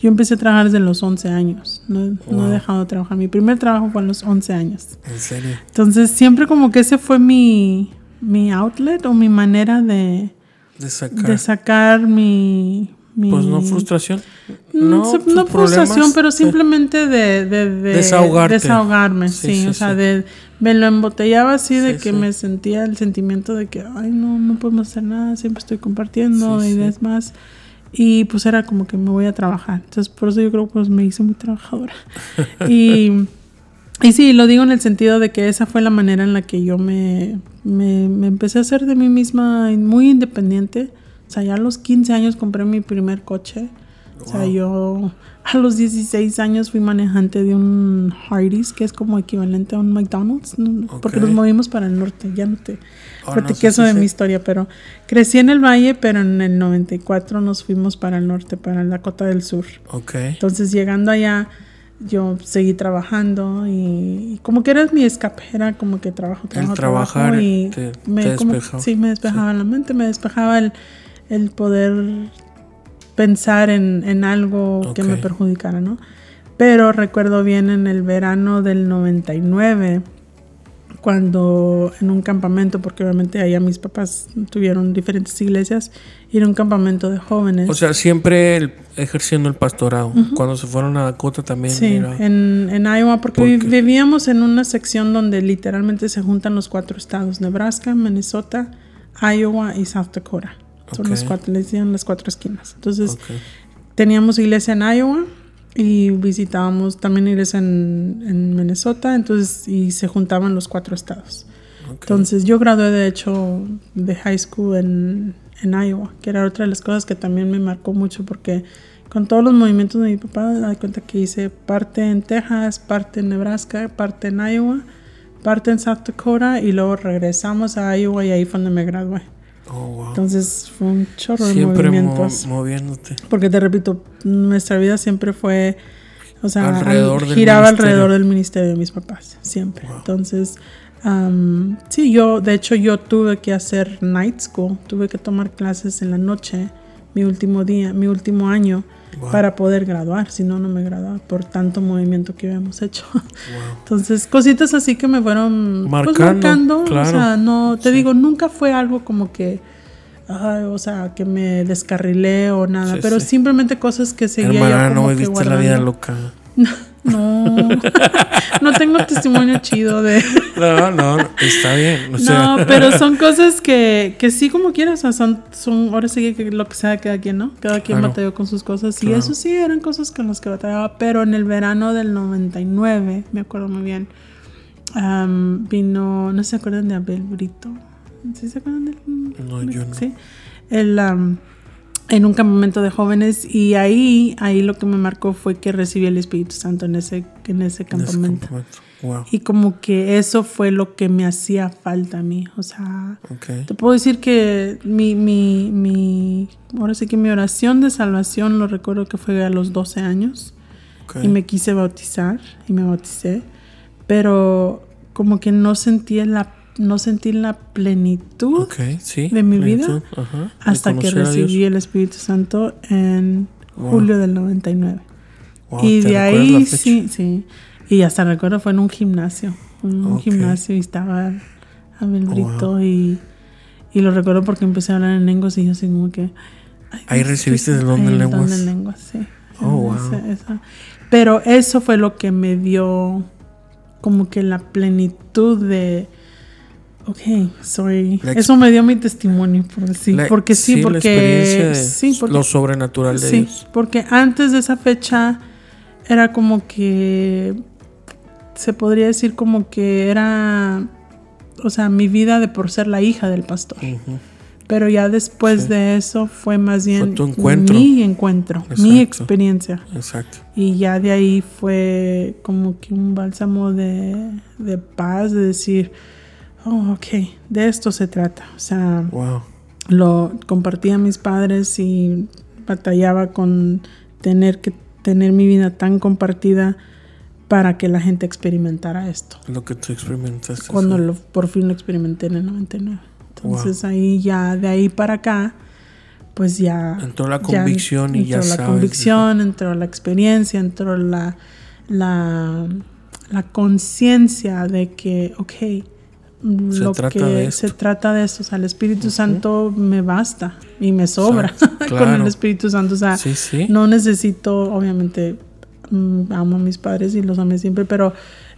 yo empecé a trabajar desde los 11 años, no, no, he dejado de trabajar. Mi primer trabajo fue a los 11 años. ¿En serio? Entonces, siempre como que ese fue mi, mi outlet o mi manera de, de sacar, de sacar mi, pues no frustración. No, no frustración, pero simplemente de, de, desahogarme, sí, o sea, de, me lo embotellaba así de que me sentía el sentimiento de que, ay, no, no podemos hacer nada, siempre estoy compartiendo y demás. Y pues era como que me voy a trabajar. Entonces, por eso yo creo que pues, me hice muy trabajadora. y, y sí, lo digo en el sentido de que esa fue la manera en la que yo me, me, me empecé a hacer de mí misma muy independiente o sea, ya a los 15 años compré mi primer coche. O sea, yo a los 16 años fui manejante de un Hardee's, que es como equivalente a un McDonald's, porque nos movimos para el norte. Ya no te oh, eso de mi historia, pero crecí en el valle, pero en el 94 nos fuimos para el norte, para la Cota del Sur. Okay. Entonces, llegando allá, yo seguí trabajando y, como que era mi escape, era como que trabajo, trabajo, trabajo y me, despejaba. sí, me despejaba la mente, me despejaba el el poder pensar en, algo que me perjudicara, ¿no? Pero recuerdo bien en el verano del 99, cuando en un campamento, porque obviamente allá mis papás tuvieron diferentes iglesias, y era un campamento de jóvenes. O sea, siempre ejerciendo el pastorado. Cuando se fueron a Dakota también. Sí, en, en, Iowa, porque vivíamos en una sección donde literalmente se juntan los cuatro estados, Nebraska, Minnesota, Iowa y South Dakota. Son las cuatro, les decían las cuatro esquinas. Entonces, teníamos iglesia en Iowa y visitábamos también iglesia en, en, Minnesota, entonces, y se juntaban los cuatro estados. Entonces, yo gradué de hecho de high school en, en Iowa, que era otra de las cosas que también me marcó mucho porque con todos los movimientos de mi papá, me cuenta que hice parte en Texas, parte en Nebraska, parte en Iowa, parte en South Dakota y luego regresamos a Iowa y ahí fue donde me gradué. Oh, wow. Entonces fue un chorro de Siempre mo- movimientos. moviéndote. Porque te repito, nuestra vida siempre fue, o sea, Alrededor al- giraba ministerio. alrededor del ministerio de mis papás, siempre. Wow. Entonces, am, sí, yo, de hecho, yo tuve que hacer night school, tuve que tomar clases en la noche, mi último día, mi último año, Wow. para poder graduar, si no, no me graduaba por tanto movimiento que habíamos hecho. Wow. Entonces, cositas así que me fueron pues, Marcando, claro. O sea, no, te Sí. digo, nunca fue algo como que, ay, o sea, que me descarrilé o nada, Sí, pero sí. simplemente cosas que seguía Hermana, yo no como que viviste la vida loca. No, no tengo testimonio chido de... No, no, está bien. O sea, No, pero son cosas que, que sí como quieras, o sea, son, son, ahora sí que lo que sea cada quien, ¿no? Cada quien Claro. batalló con sus cosas y Claro. eso sí eran cosas con las que batallaba, pero en el verano del 99, me acuerdo muy bien, am, vino, no se acuerdan de Abel Brito, ¿sí se acuerdan de él? No, yo no. Sí, el, am, en un campamento de jóvenes y ahí, ahí lo que me marcó fue que recibí el Espíritu Santo en ese, en ese en ese campamento. campamento. Wow. Y como que eso fue lo que me hacía falta a mí. O sea, Ok. te puedo decir que mi, mi, mi, ahora sí que mi oración de salvación lo recuerdo que fue a los 12 años ok. y me quise bautizar y me bauticé, pero como que no sentí la, no sentí la plenitud sí. de mi vida ajá, hasta que recibí el Espíritu Santo en Wow. julio del 99. Wow, y ¿te de ahí sí, sí. Y hasta recuerdo fue en un gimnasio. En un gimnasio y estaba Abel Brito wow. y, y lo recuerdo porque empecé a hablar en lenguas y yo así como que... ay, Ahí recibiste ¿qué es- el don de ay, el lenguas. don de lenguas, sí. Oh, wow. Esa- Pero eso fue lo que me dio como que la plenitud de... Ok, soy... Eso me dio mi testimonio, por decir. La- porque sí, la porque... sí, porque lo sobrenatural de Sí, porque antes de esa fecha era como que se podría decir como que era, o sea, mi vida de por ser la hija del pastor. Pero ya después Sí. de eso fue más bien tu encuentro. mi encuentro, mi experiencia. Exacto. Y ya de ahí fue como que un bálsamo de, de paz, de decir, oh, ok, de esto se trata. O sea, Wow. lo compartía a mis padres y batallaba con tener que tener mi vida tan compartida para que la gente experimentara esto. Lo que tú experimentaste. Cuando lo, por fin lo experimenté en el 99. Entonces ahí ya, de ahí para acá, pues ya... Entró la ya convicción y ya entró la sabes, convicción, entró la experiencia, entró la, la, la conciencia de que, ok, Se lo trata que de esto. se trata de esto, o sea, el Espíritu Santo me basta y me sobra con claro. el Espíritu Santo, o sea, Sí, sí. no necesito, obviamente, mm, amo a mis padres y los amé siempre, pero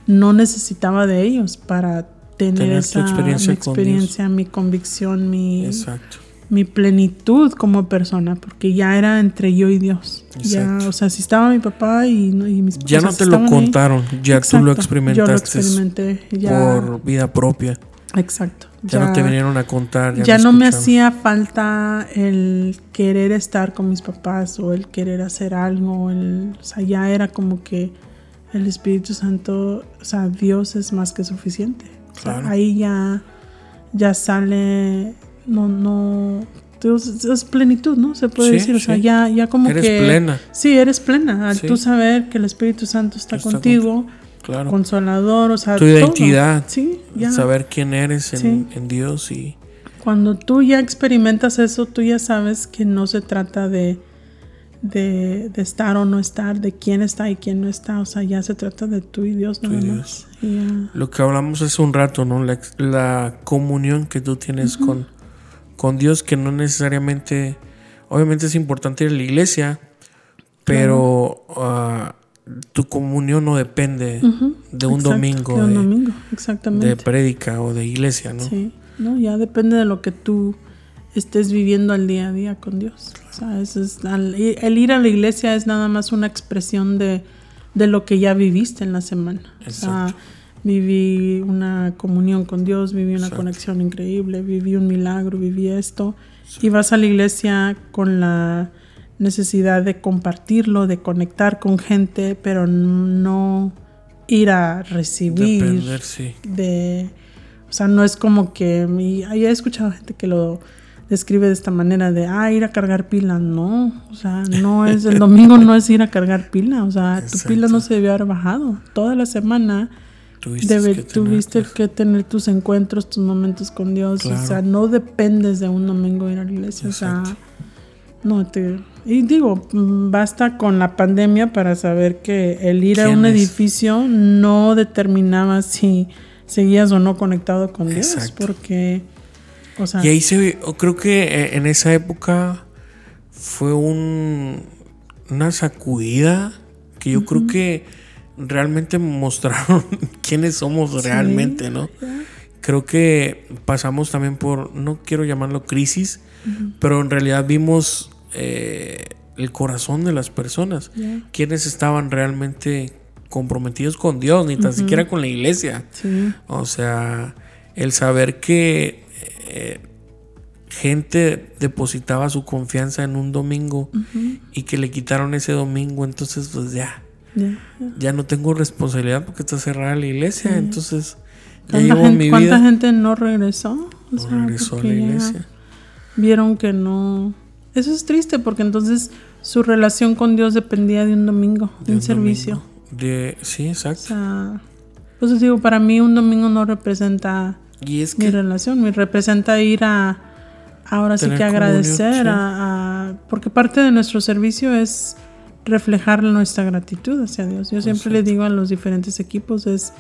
no necesitaba de ellos para tener, esa experiencia mi experiencia, mi convicción, mi, Exacto. Mi plenitud como persona, porque ya era entre yo y Dios. Ya, o sea, si estaba mi papá y, y mis Ya o sea, no si te lo ahí, contaron, ya tú lo Yo lo experimentaste experimenté, ya, por vida propia. exacto. Ya, no te vinieron a contar. Ya, ya no, no me hacía falta el querer estar con mis papás o el querer hacer algo. el- o sea, ya era como que el Espíritu Santo, o sea, Dios es más que suficiente. O sea, Claro. ahí ya, ya sale, no, no, es plenitud, ¿no? Se puede Sí, decir, o sea, sí. ya, ya como Eres que... plena, Sí, eres plena. Al Sí. tú saber que el Espíritu Santo está, Está contigo, claro. consolador, o sea, tu todo. identidad, Sí, ya. saber quién eres en, en Dios y Cuando tú ya experimentas eso, tú ya sabes que no se trata de, de, de estar o no estar, de quién está y quién no está. O sea, ya se trata de tú y Dios Tú nada y más. Y lo que hablamos hace un rato, ¿no? La comunión que tú tienes con, con Dios, que no necesariamente, obviamente es importante ir a la iglesia, pero ah, tu comunión no depende de un exacto, domingo, de un de prédica o de iglesia, ¿no? Sí, no, ya depende de lo que tú estés viviendo al día a día con Dios. O sea, es, al- el ir a la iglesia es nada más una expresión de, de lo que ya viviste en la semana. O sea. Viví una comunión con Dios, viví una Exacto. conexión increíble, viví un milagro, viví esto. Y vas a la iglesia con la necesidad de compartirlo, de conectar con gente, pero no ir a recibir. Depender, sí. De, o sea, no es como que. Y, he escuchado gente que lo describe de esta manera de, ah, ir a cargar pila. No, o sea, no es, el domingo no es ir a cargar pila. O sea, tu pila no se debió haber bajado. Toda la semana tuviste, que, tuviste tener, que tener tus encuentros, tus momentos con Dios. O sea, no dependes de un domingo ir a la iglesia. O sea, no te y digo, basta con la pandemia para saber que el ir a un edificio no determinaba si seguías o no conectado con Dios, porque, o sea, y ahí se, creo que eh, en esa época fue un, una sacudida que yo creo que realmente mostraron quiénes somos realmente, ¿no? Creo que pasamos también por, no quiero llamarlo crisis, pero en realidad vimos eh, el corazón de las personas, quienes estaban realmente comprometidos con Dios, ni tan siquiera con la iglesia. O sea, el saber que eh, gente depositaba su confianza en un domingo y que le quitaron ese domingo, entonces pues ya, ya no tengo responsabilidad porque está cerrada la iglesia, entonces ya llevo mi vida. ¿Cuánta gente no regresó? no regresó a la iglesia. Vieron que no eso es triste porque entonces su relación con Dios dependía de un domingo, de, un, servicio. De, sí, exacto. O sea, pues digo, para mí un domingo no representa mi relación, me representa ir a, ahora sí que agradecer, a, porque parte de nuestro servicio es reflejar nuestra gratitud hacia Dios. Yo siempre le digo a los diferentes equipos, es,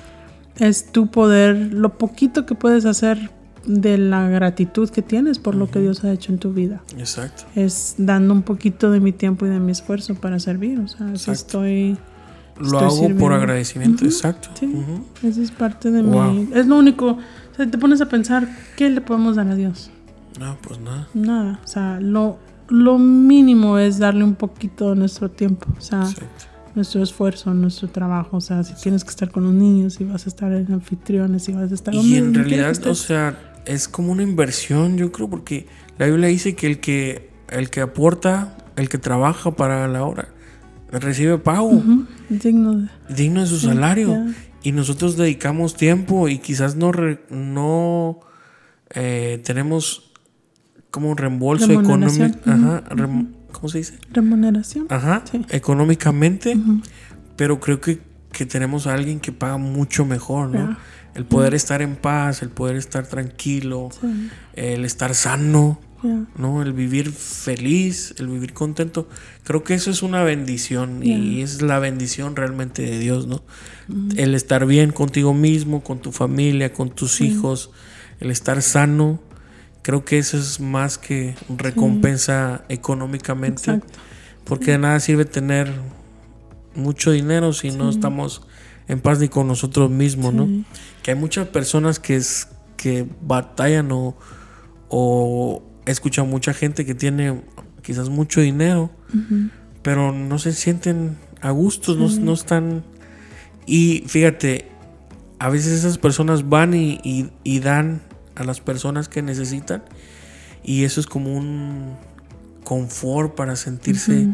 es tu poder, lo poquito que puedes hacer de la gratitud que tienes por lo que Dios ha hecho en tu vida. Exacto. Es dando un poquito de mi tiempo y de mi esfuerzo para servir. O sea, estoy. Lo hago por agradecimiento, exacto. Sí, Eso es parte de mi. Es lo único. O sea, te pones a pensar, ¿qué le podemos dar a Dios? No, pues nada. Nada. O sea, lo, lo mínimo es darle un poquito de nuestro tiempo. O sea. nuestro esfuerzo, nuestro trabajo. O sea, si tienes que estar con los niños, si vas a estar en anfitriones, si vas a estar... Y en realidad, o sea, es como una inversión, yo creo, porque la Biblia dice que el que, el que aporta, el que trabaja para la obra, recibe pago. Digno de, digno de su salario. Y nosotros dedicamos tiempo y quizás no, no eh, tenemos como un reembolso económico. ¿Cómo se dice? Remuneración. Ajá, económicamente. Pero creo que, que, tenemos a alguien que paga mucho mejor, ¿no? El poder estar en paz, el poder estar tranquilo, el estar sano, ¿no? El vivir feliz, el vivir contento. Creo que eso es una bendición y es la bendición realmente de Dios, ¿no? El estar bien contigo mismo, con tu familia, con tus hijos, el estar sano. Creo que eso es más que recompensa económicamente. Porque de nada sirve tener mucho dinero si no estamos en paz ni con nosotros mismos, ¿no? Que hay muchas personas que, es, que batallan o, o escuchan mucha gente que tiene quizás mucho dinero, pero no se sienten a gusto, no, están... Y fíjate, a veces esas personas van y, dan a las personas que necesitan y eso es como un confort para sentirse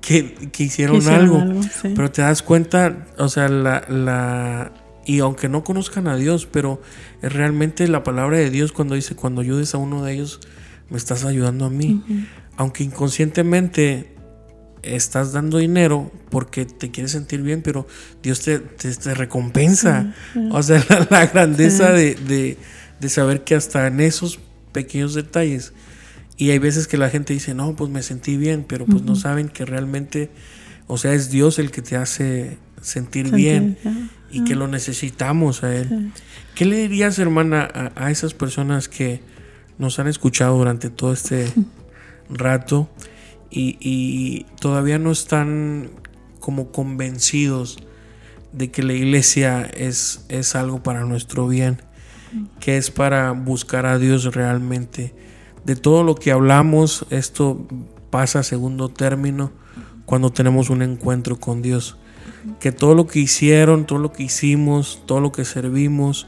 que, hicieron, algo. Pero te das cuenta, o sea, la, la, y aunque no conozcan a Dios, pero es realmente la palabra de Dios cuando dice, cuando ayudes a uno de ellos, me estás ayudando a mí. Aunque inconscientemente estás dando dinero porque te quieres sentir bien, pero Dios te, te, recompensa. O sea, la, grandeza de, de, de, saber que hasta en esos pequeños detalles y hay veces que la gente dice, no, pues me sentí bien, pero pues no saben que realmente, o sea, es Dios el que te hace sentir, bien y que lo necesitamos a Él. ¿Qué le dirías, hermana, a, esas personas que nos han escuchado durante todo este rato y, todavía no están como convencidos de que la iglesia es, es algo para nuestro bien, que es para buscar a Dios realmente? de todo lo que hablamos, esto pasa a segundo término cuando tenemos un encuentro con Dios. Que todo lo que hicieron, todo lo que hicimos, todo lo que servimos,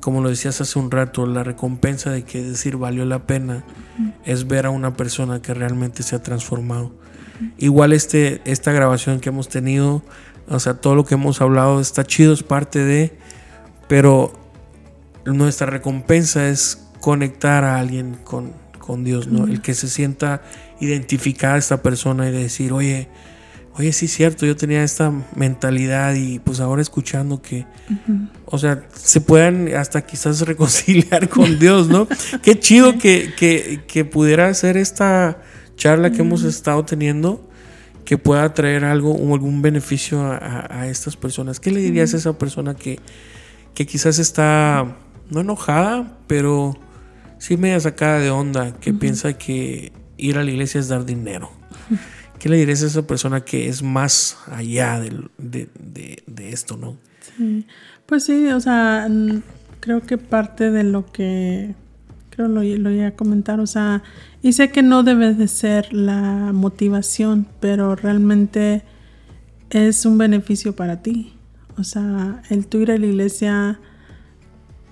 como lo decías hace un rato, la recompensa de que decir valió la pena es ver a una persona que realmente se ha transformado. Igual este, esta grabación que hemos tenido, o sea, todo lo que hemos hablado está chido, es parte de, pero nuestra recompensa es conectar a alguien con, con Dios, ¿no? El que se sienta identificada esta persona y decir, oye, oye, sí es cierto, yo tenía esta mentalidad y pues ahora escuchando que, o sea, se puedan hasta quizás reconciliar con Dios, ¿no? Qué chido que, que, que, pudiera ser esta charla que hemos estado teniendo, que pueda traer algo o algún beneficio a, estas personas. ¿Qué le dirías a esa persona que, que quizás está, no enojada, pero sí media sacada de onda, que piensa que ir a la iglesia es dar dinero? ¿Qué le dirías a esa persona que es más allá de, esto, no? Sí. Pues sí, o sea, creo que parte de lo que creo lo, lo iba a comentar, o sea, y sé que no debe de ser la motivación, pero realmente es un beneficio para ti. O sea, el tú ir a la iglesia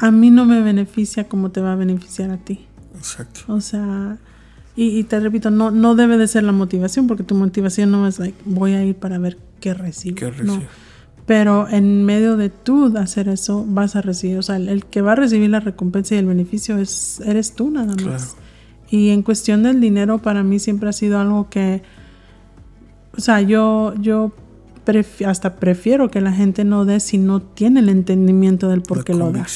a mí no me beneficia como te va a beneficiar a ti. Exacto. O sea, y, te repito, no, no debe de ser la motivación, porque tu motivación no es like, voy a ir para ver qué recibo. No. Pero en medio de tú hacer eso, vas a recibir, o sea, el, que va a recibir la recompensa y el beneficio es, eres tú nada más. Y en cuestión del dinero, para mí siempre ha sido algo que, o sea, yo, yo hasta prefiero que la gente no dé si no tiene el entendimiento del por qué lo da.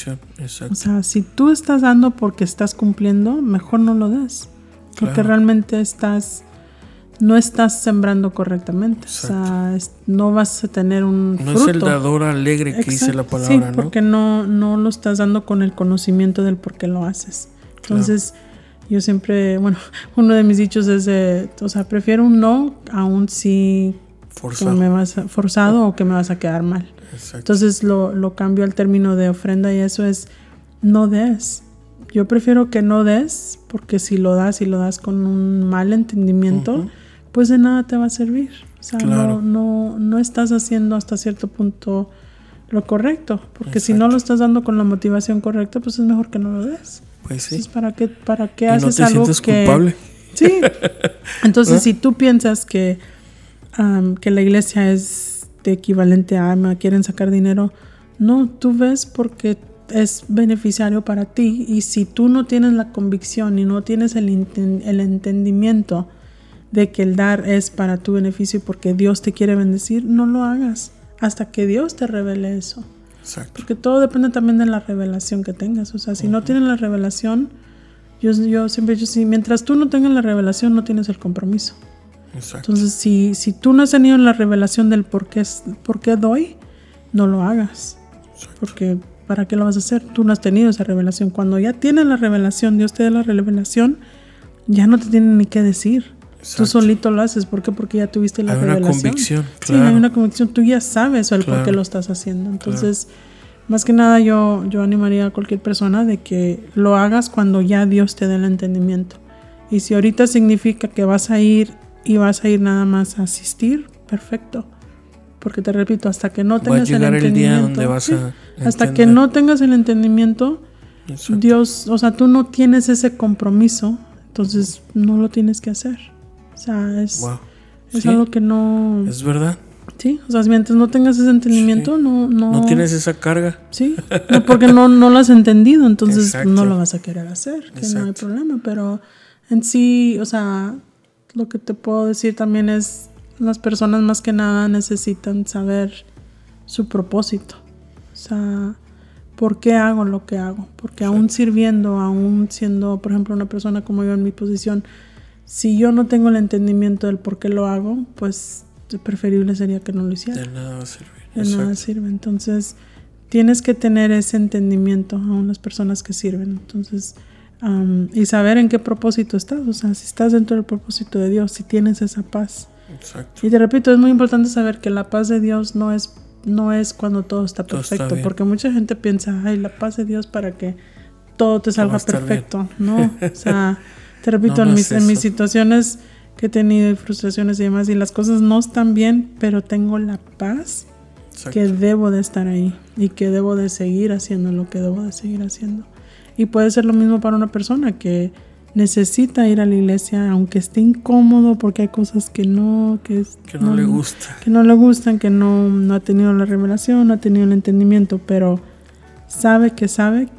O sea, si tú estás dando porque estás cumpliendo, mejor no lo des. Porque realmente estás, no estás sembrando correctamente. O sea, no vas a tener un No es el dador alegre que dice la palabra, sí, porque ¿no? no, lo estás dando con el conocimiento del por qué lo haces. Entonces, yo siempre, bueno, uno de mis dichos es de, o sea, prefiero un no a un sí forzado, me vas forzado o que me vas a quedar mal. Entonces lo, lo cambio al término de ofrenda y eso es no des. Yo prefiero que no des, porque si lo das y lo das con un mal entendimiento, pues de nada te va a servir. O sea, no, no, no estás haciendo hasta cierto punto lo correcto, porque si no lo estás dando con la motivación correcta, pues es mejor que no lo des. Pues sí. Entonces, ¿para qué, para qué haces algo que... culpable. Sí. Entonces, si tú piensas que, que la iglesia es de equivalente a, quieren sacar dinero, no, tú ves porque es beneficiario para ti y si tú no tienes la convicción y no tienes el, el entendimiento de que el dar es para tu beneficio y porque Dios te quiere bendecir, no lo hagas hasta que Dios te revele eso. Exacto. Porque todo depende también de la revelación que tengas. O sea, si no tienes la revelación, yo, yo siempre dicho, si mientras tú no tengas la revelación, no tienes el compromiso. Exacto. Entonces, si, si tú no has tenido la revelación del por qué, por qué doy, no lo hagas. Porque ¿para qué lo vas a hacer? Tú no has tenido esa revelación. Cuando ya tienes la revelación, Dios te da la revelación, ya no te tienen ni qué decir. Tú solito lo haces. ¿Por qué? Porque ya tuviste la revelación. Hay una convicción. Sí, hay una convicción. Tú ya sabes el por qué lo estás haciendo. Entonces, más que nada, yo, yo animaría a cualquier persona de que lo hagas cuando ya Dios te dé el entendimiento. Y si ahorita significa que vas a ir y vas a ir nada más a asistir, perfecto. Porque te repito, hasta que no tengas el entendimiento, hasta que no tengas el entendimiento, Dios, o sea, tú no tienes ese compromiso, entonces no lo tienes que hacer. O sea, es, es algo que no. Es verdad. Sí, o sea, mientras no tengas ese entendimiento, no, no. No tienes esa carga. Sí, porque no, no lo has entendido, entonces no lo vas a querer hacer, que no hay problema. Pero en sí, o sea, lo que te puedo decir también es las personas más que nada necesitan saber su propósito. O sea, ¿por qué hago lo que hago? Porque aún sirviendo, aún siendo, por ejemplo, una persona como yo en mi posición, si yo no tengo el entendimiento del por qué lo hago, pues preferible sería que no lo hiciera. De nada sirve. De nada sirve. Entonces, tienes que tener ese entendimiento a las personas que sirven. Entonces, y saber en qué propósito estás. O sea, si estás dentro del propósito de Dios, si tienes esa paz y te repito, es muy importante saber que la paz de Dios no es, no es cuando todo está perfecto, porque mucha gente piensa, ay, la paz de Dios para que todo te salga perfecto. No, o sea, te repito, en, mis, en mis situaciones que he tenido y frustraciones y demás, y las cosas no están bien, pero tengo la paz que debo de estar ahí y que debo de seguir haciendo lo que debo de seguir haciendo. Y puede ser lo mismo para una persona que necesita ir a la iglesia aunque esté incómodo porque hay cosas que no que, no, le gusta. que no le gustan que no, no ha tenido la revelación no ha tenido el entendimiento pero sabe que sabe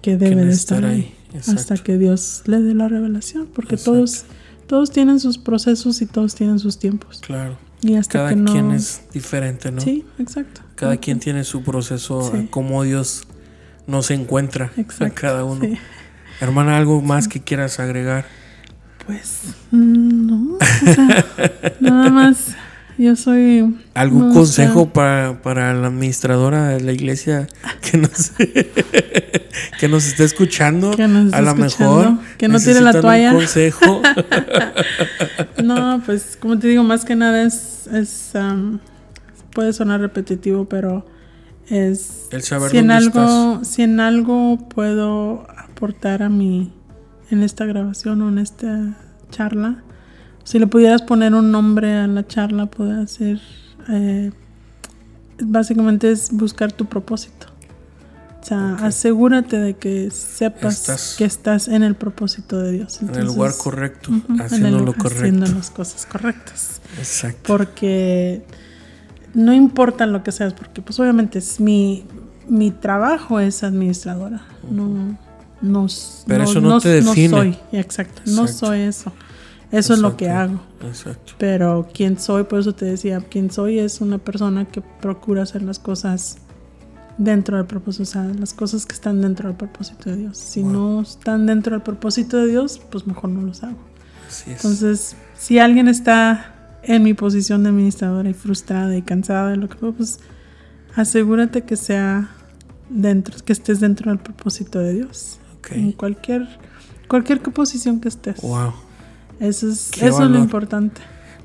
que debe de estar ahí, hasta que Dios le dé la revelación porque todos todos tienen sus procesos y todos tienen sus tiempos. Claro. Y hasta cada quien es diferente no sí exacto. Cada quien tiene su proceso como Dios nos encuentra a cada uno Hermana, ¿algo más que quieras agregar? Pues mm, no, nada más. Yo soy... ¿Algún consejo para, para, la administradora de la iglesia que nos, que nos esté escuchando? a lo mejor. Que no tire la toalla. Un consejo. no, pues como te digo, más que nada es... es puede sonar repetitivo, pero es... El saber si en algo, Si en algo puedo a mi, en esta grabación o en esta charla. Si le pudieras poner un nombre a la charla, puede ser, eh, básicamente es buscar tu propósito. O sea, asegúrate de que sepas que estás en el propósito de Dios. en el lugar correcto, haciendo lo correcto. Haciendo las cosas correctas. Exacto. Porque no importa lo que seas, porque pues obviamente es mi, mi trabajo es administradora. No no, Pero eso no, te define. No soy, exacto, no soy eso. Eso es lo que hago. Exacto. Pero quién soy, por eso te decía, quién soy es una persona que procura hacer las cosas dentro del propósito, o sea, las cosas que están dentro del propósito de Dios. Si no están dentro del propósito de Dios, pues mejor no los hago. Así es. Entonces, si alguien está en mi posición de administradora y frustrada y cansada de lo que fue, pues asegúrate que sea dentro, que estés dentro del propósito de Dios. En cualquier, cualquier posición que estés. Wow. Eso es, eso es lo importante.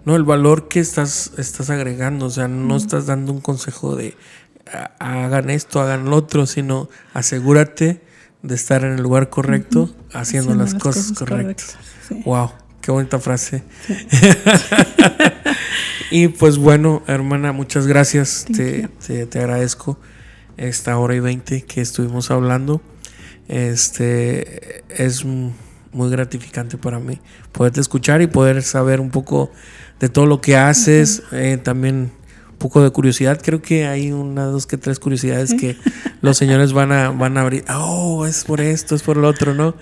No, el valor que estás, estás agregando, o sea, no estás dando un consejo de hagan esto, hagan lo otro, sino asegúrate de estar en el lugar correcto haciendo, las, cosas, correctas. Wow, qué bonita frase. y pues bueno, hermana, muchas gracias. Te, te, te, agradezco esta hora y veinte que estuvimos hablando este es muy gratificante para mí poderte escuchar y poder saber un poco de todo lo que haces, eh, también poco de curiosidad. Creo que hay una, dos, que tres curiosidades que los señores van a, van a abrir. Oh, es por esto, es por lo otro, ¿no?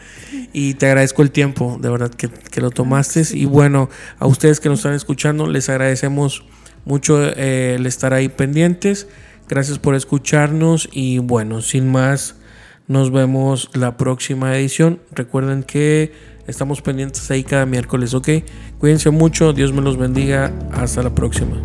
Y te agradezco el tiempo, de verdad, que, que lo tomaste. Y bueno, a ustedes que nos están escuchando, les agradecemos mucho eh, el estar ahí pendientes. Gracias por escucharnos y bueno, sin más nos vemos la próxima edición. Recuerden que estamos pendientes ahí cada miércoles, ¿ok? Cuídense mucho, Dios me los bendiga. Hasta la próxima.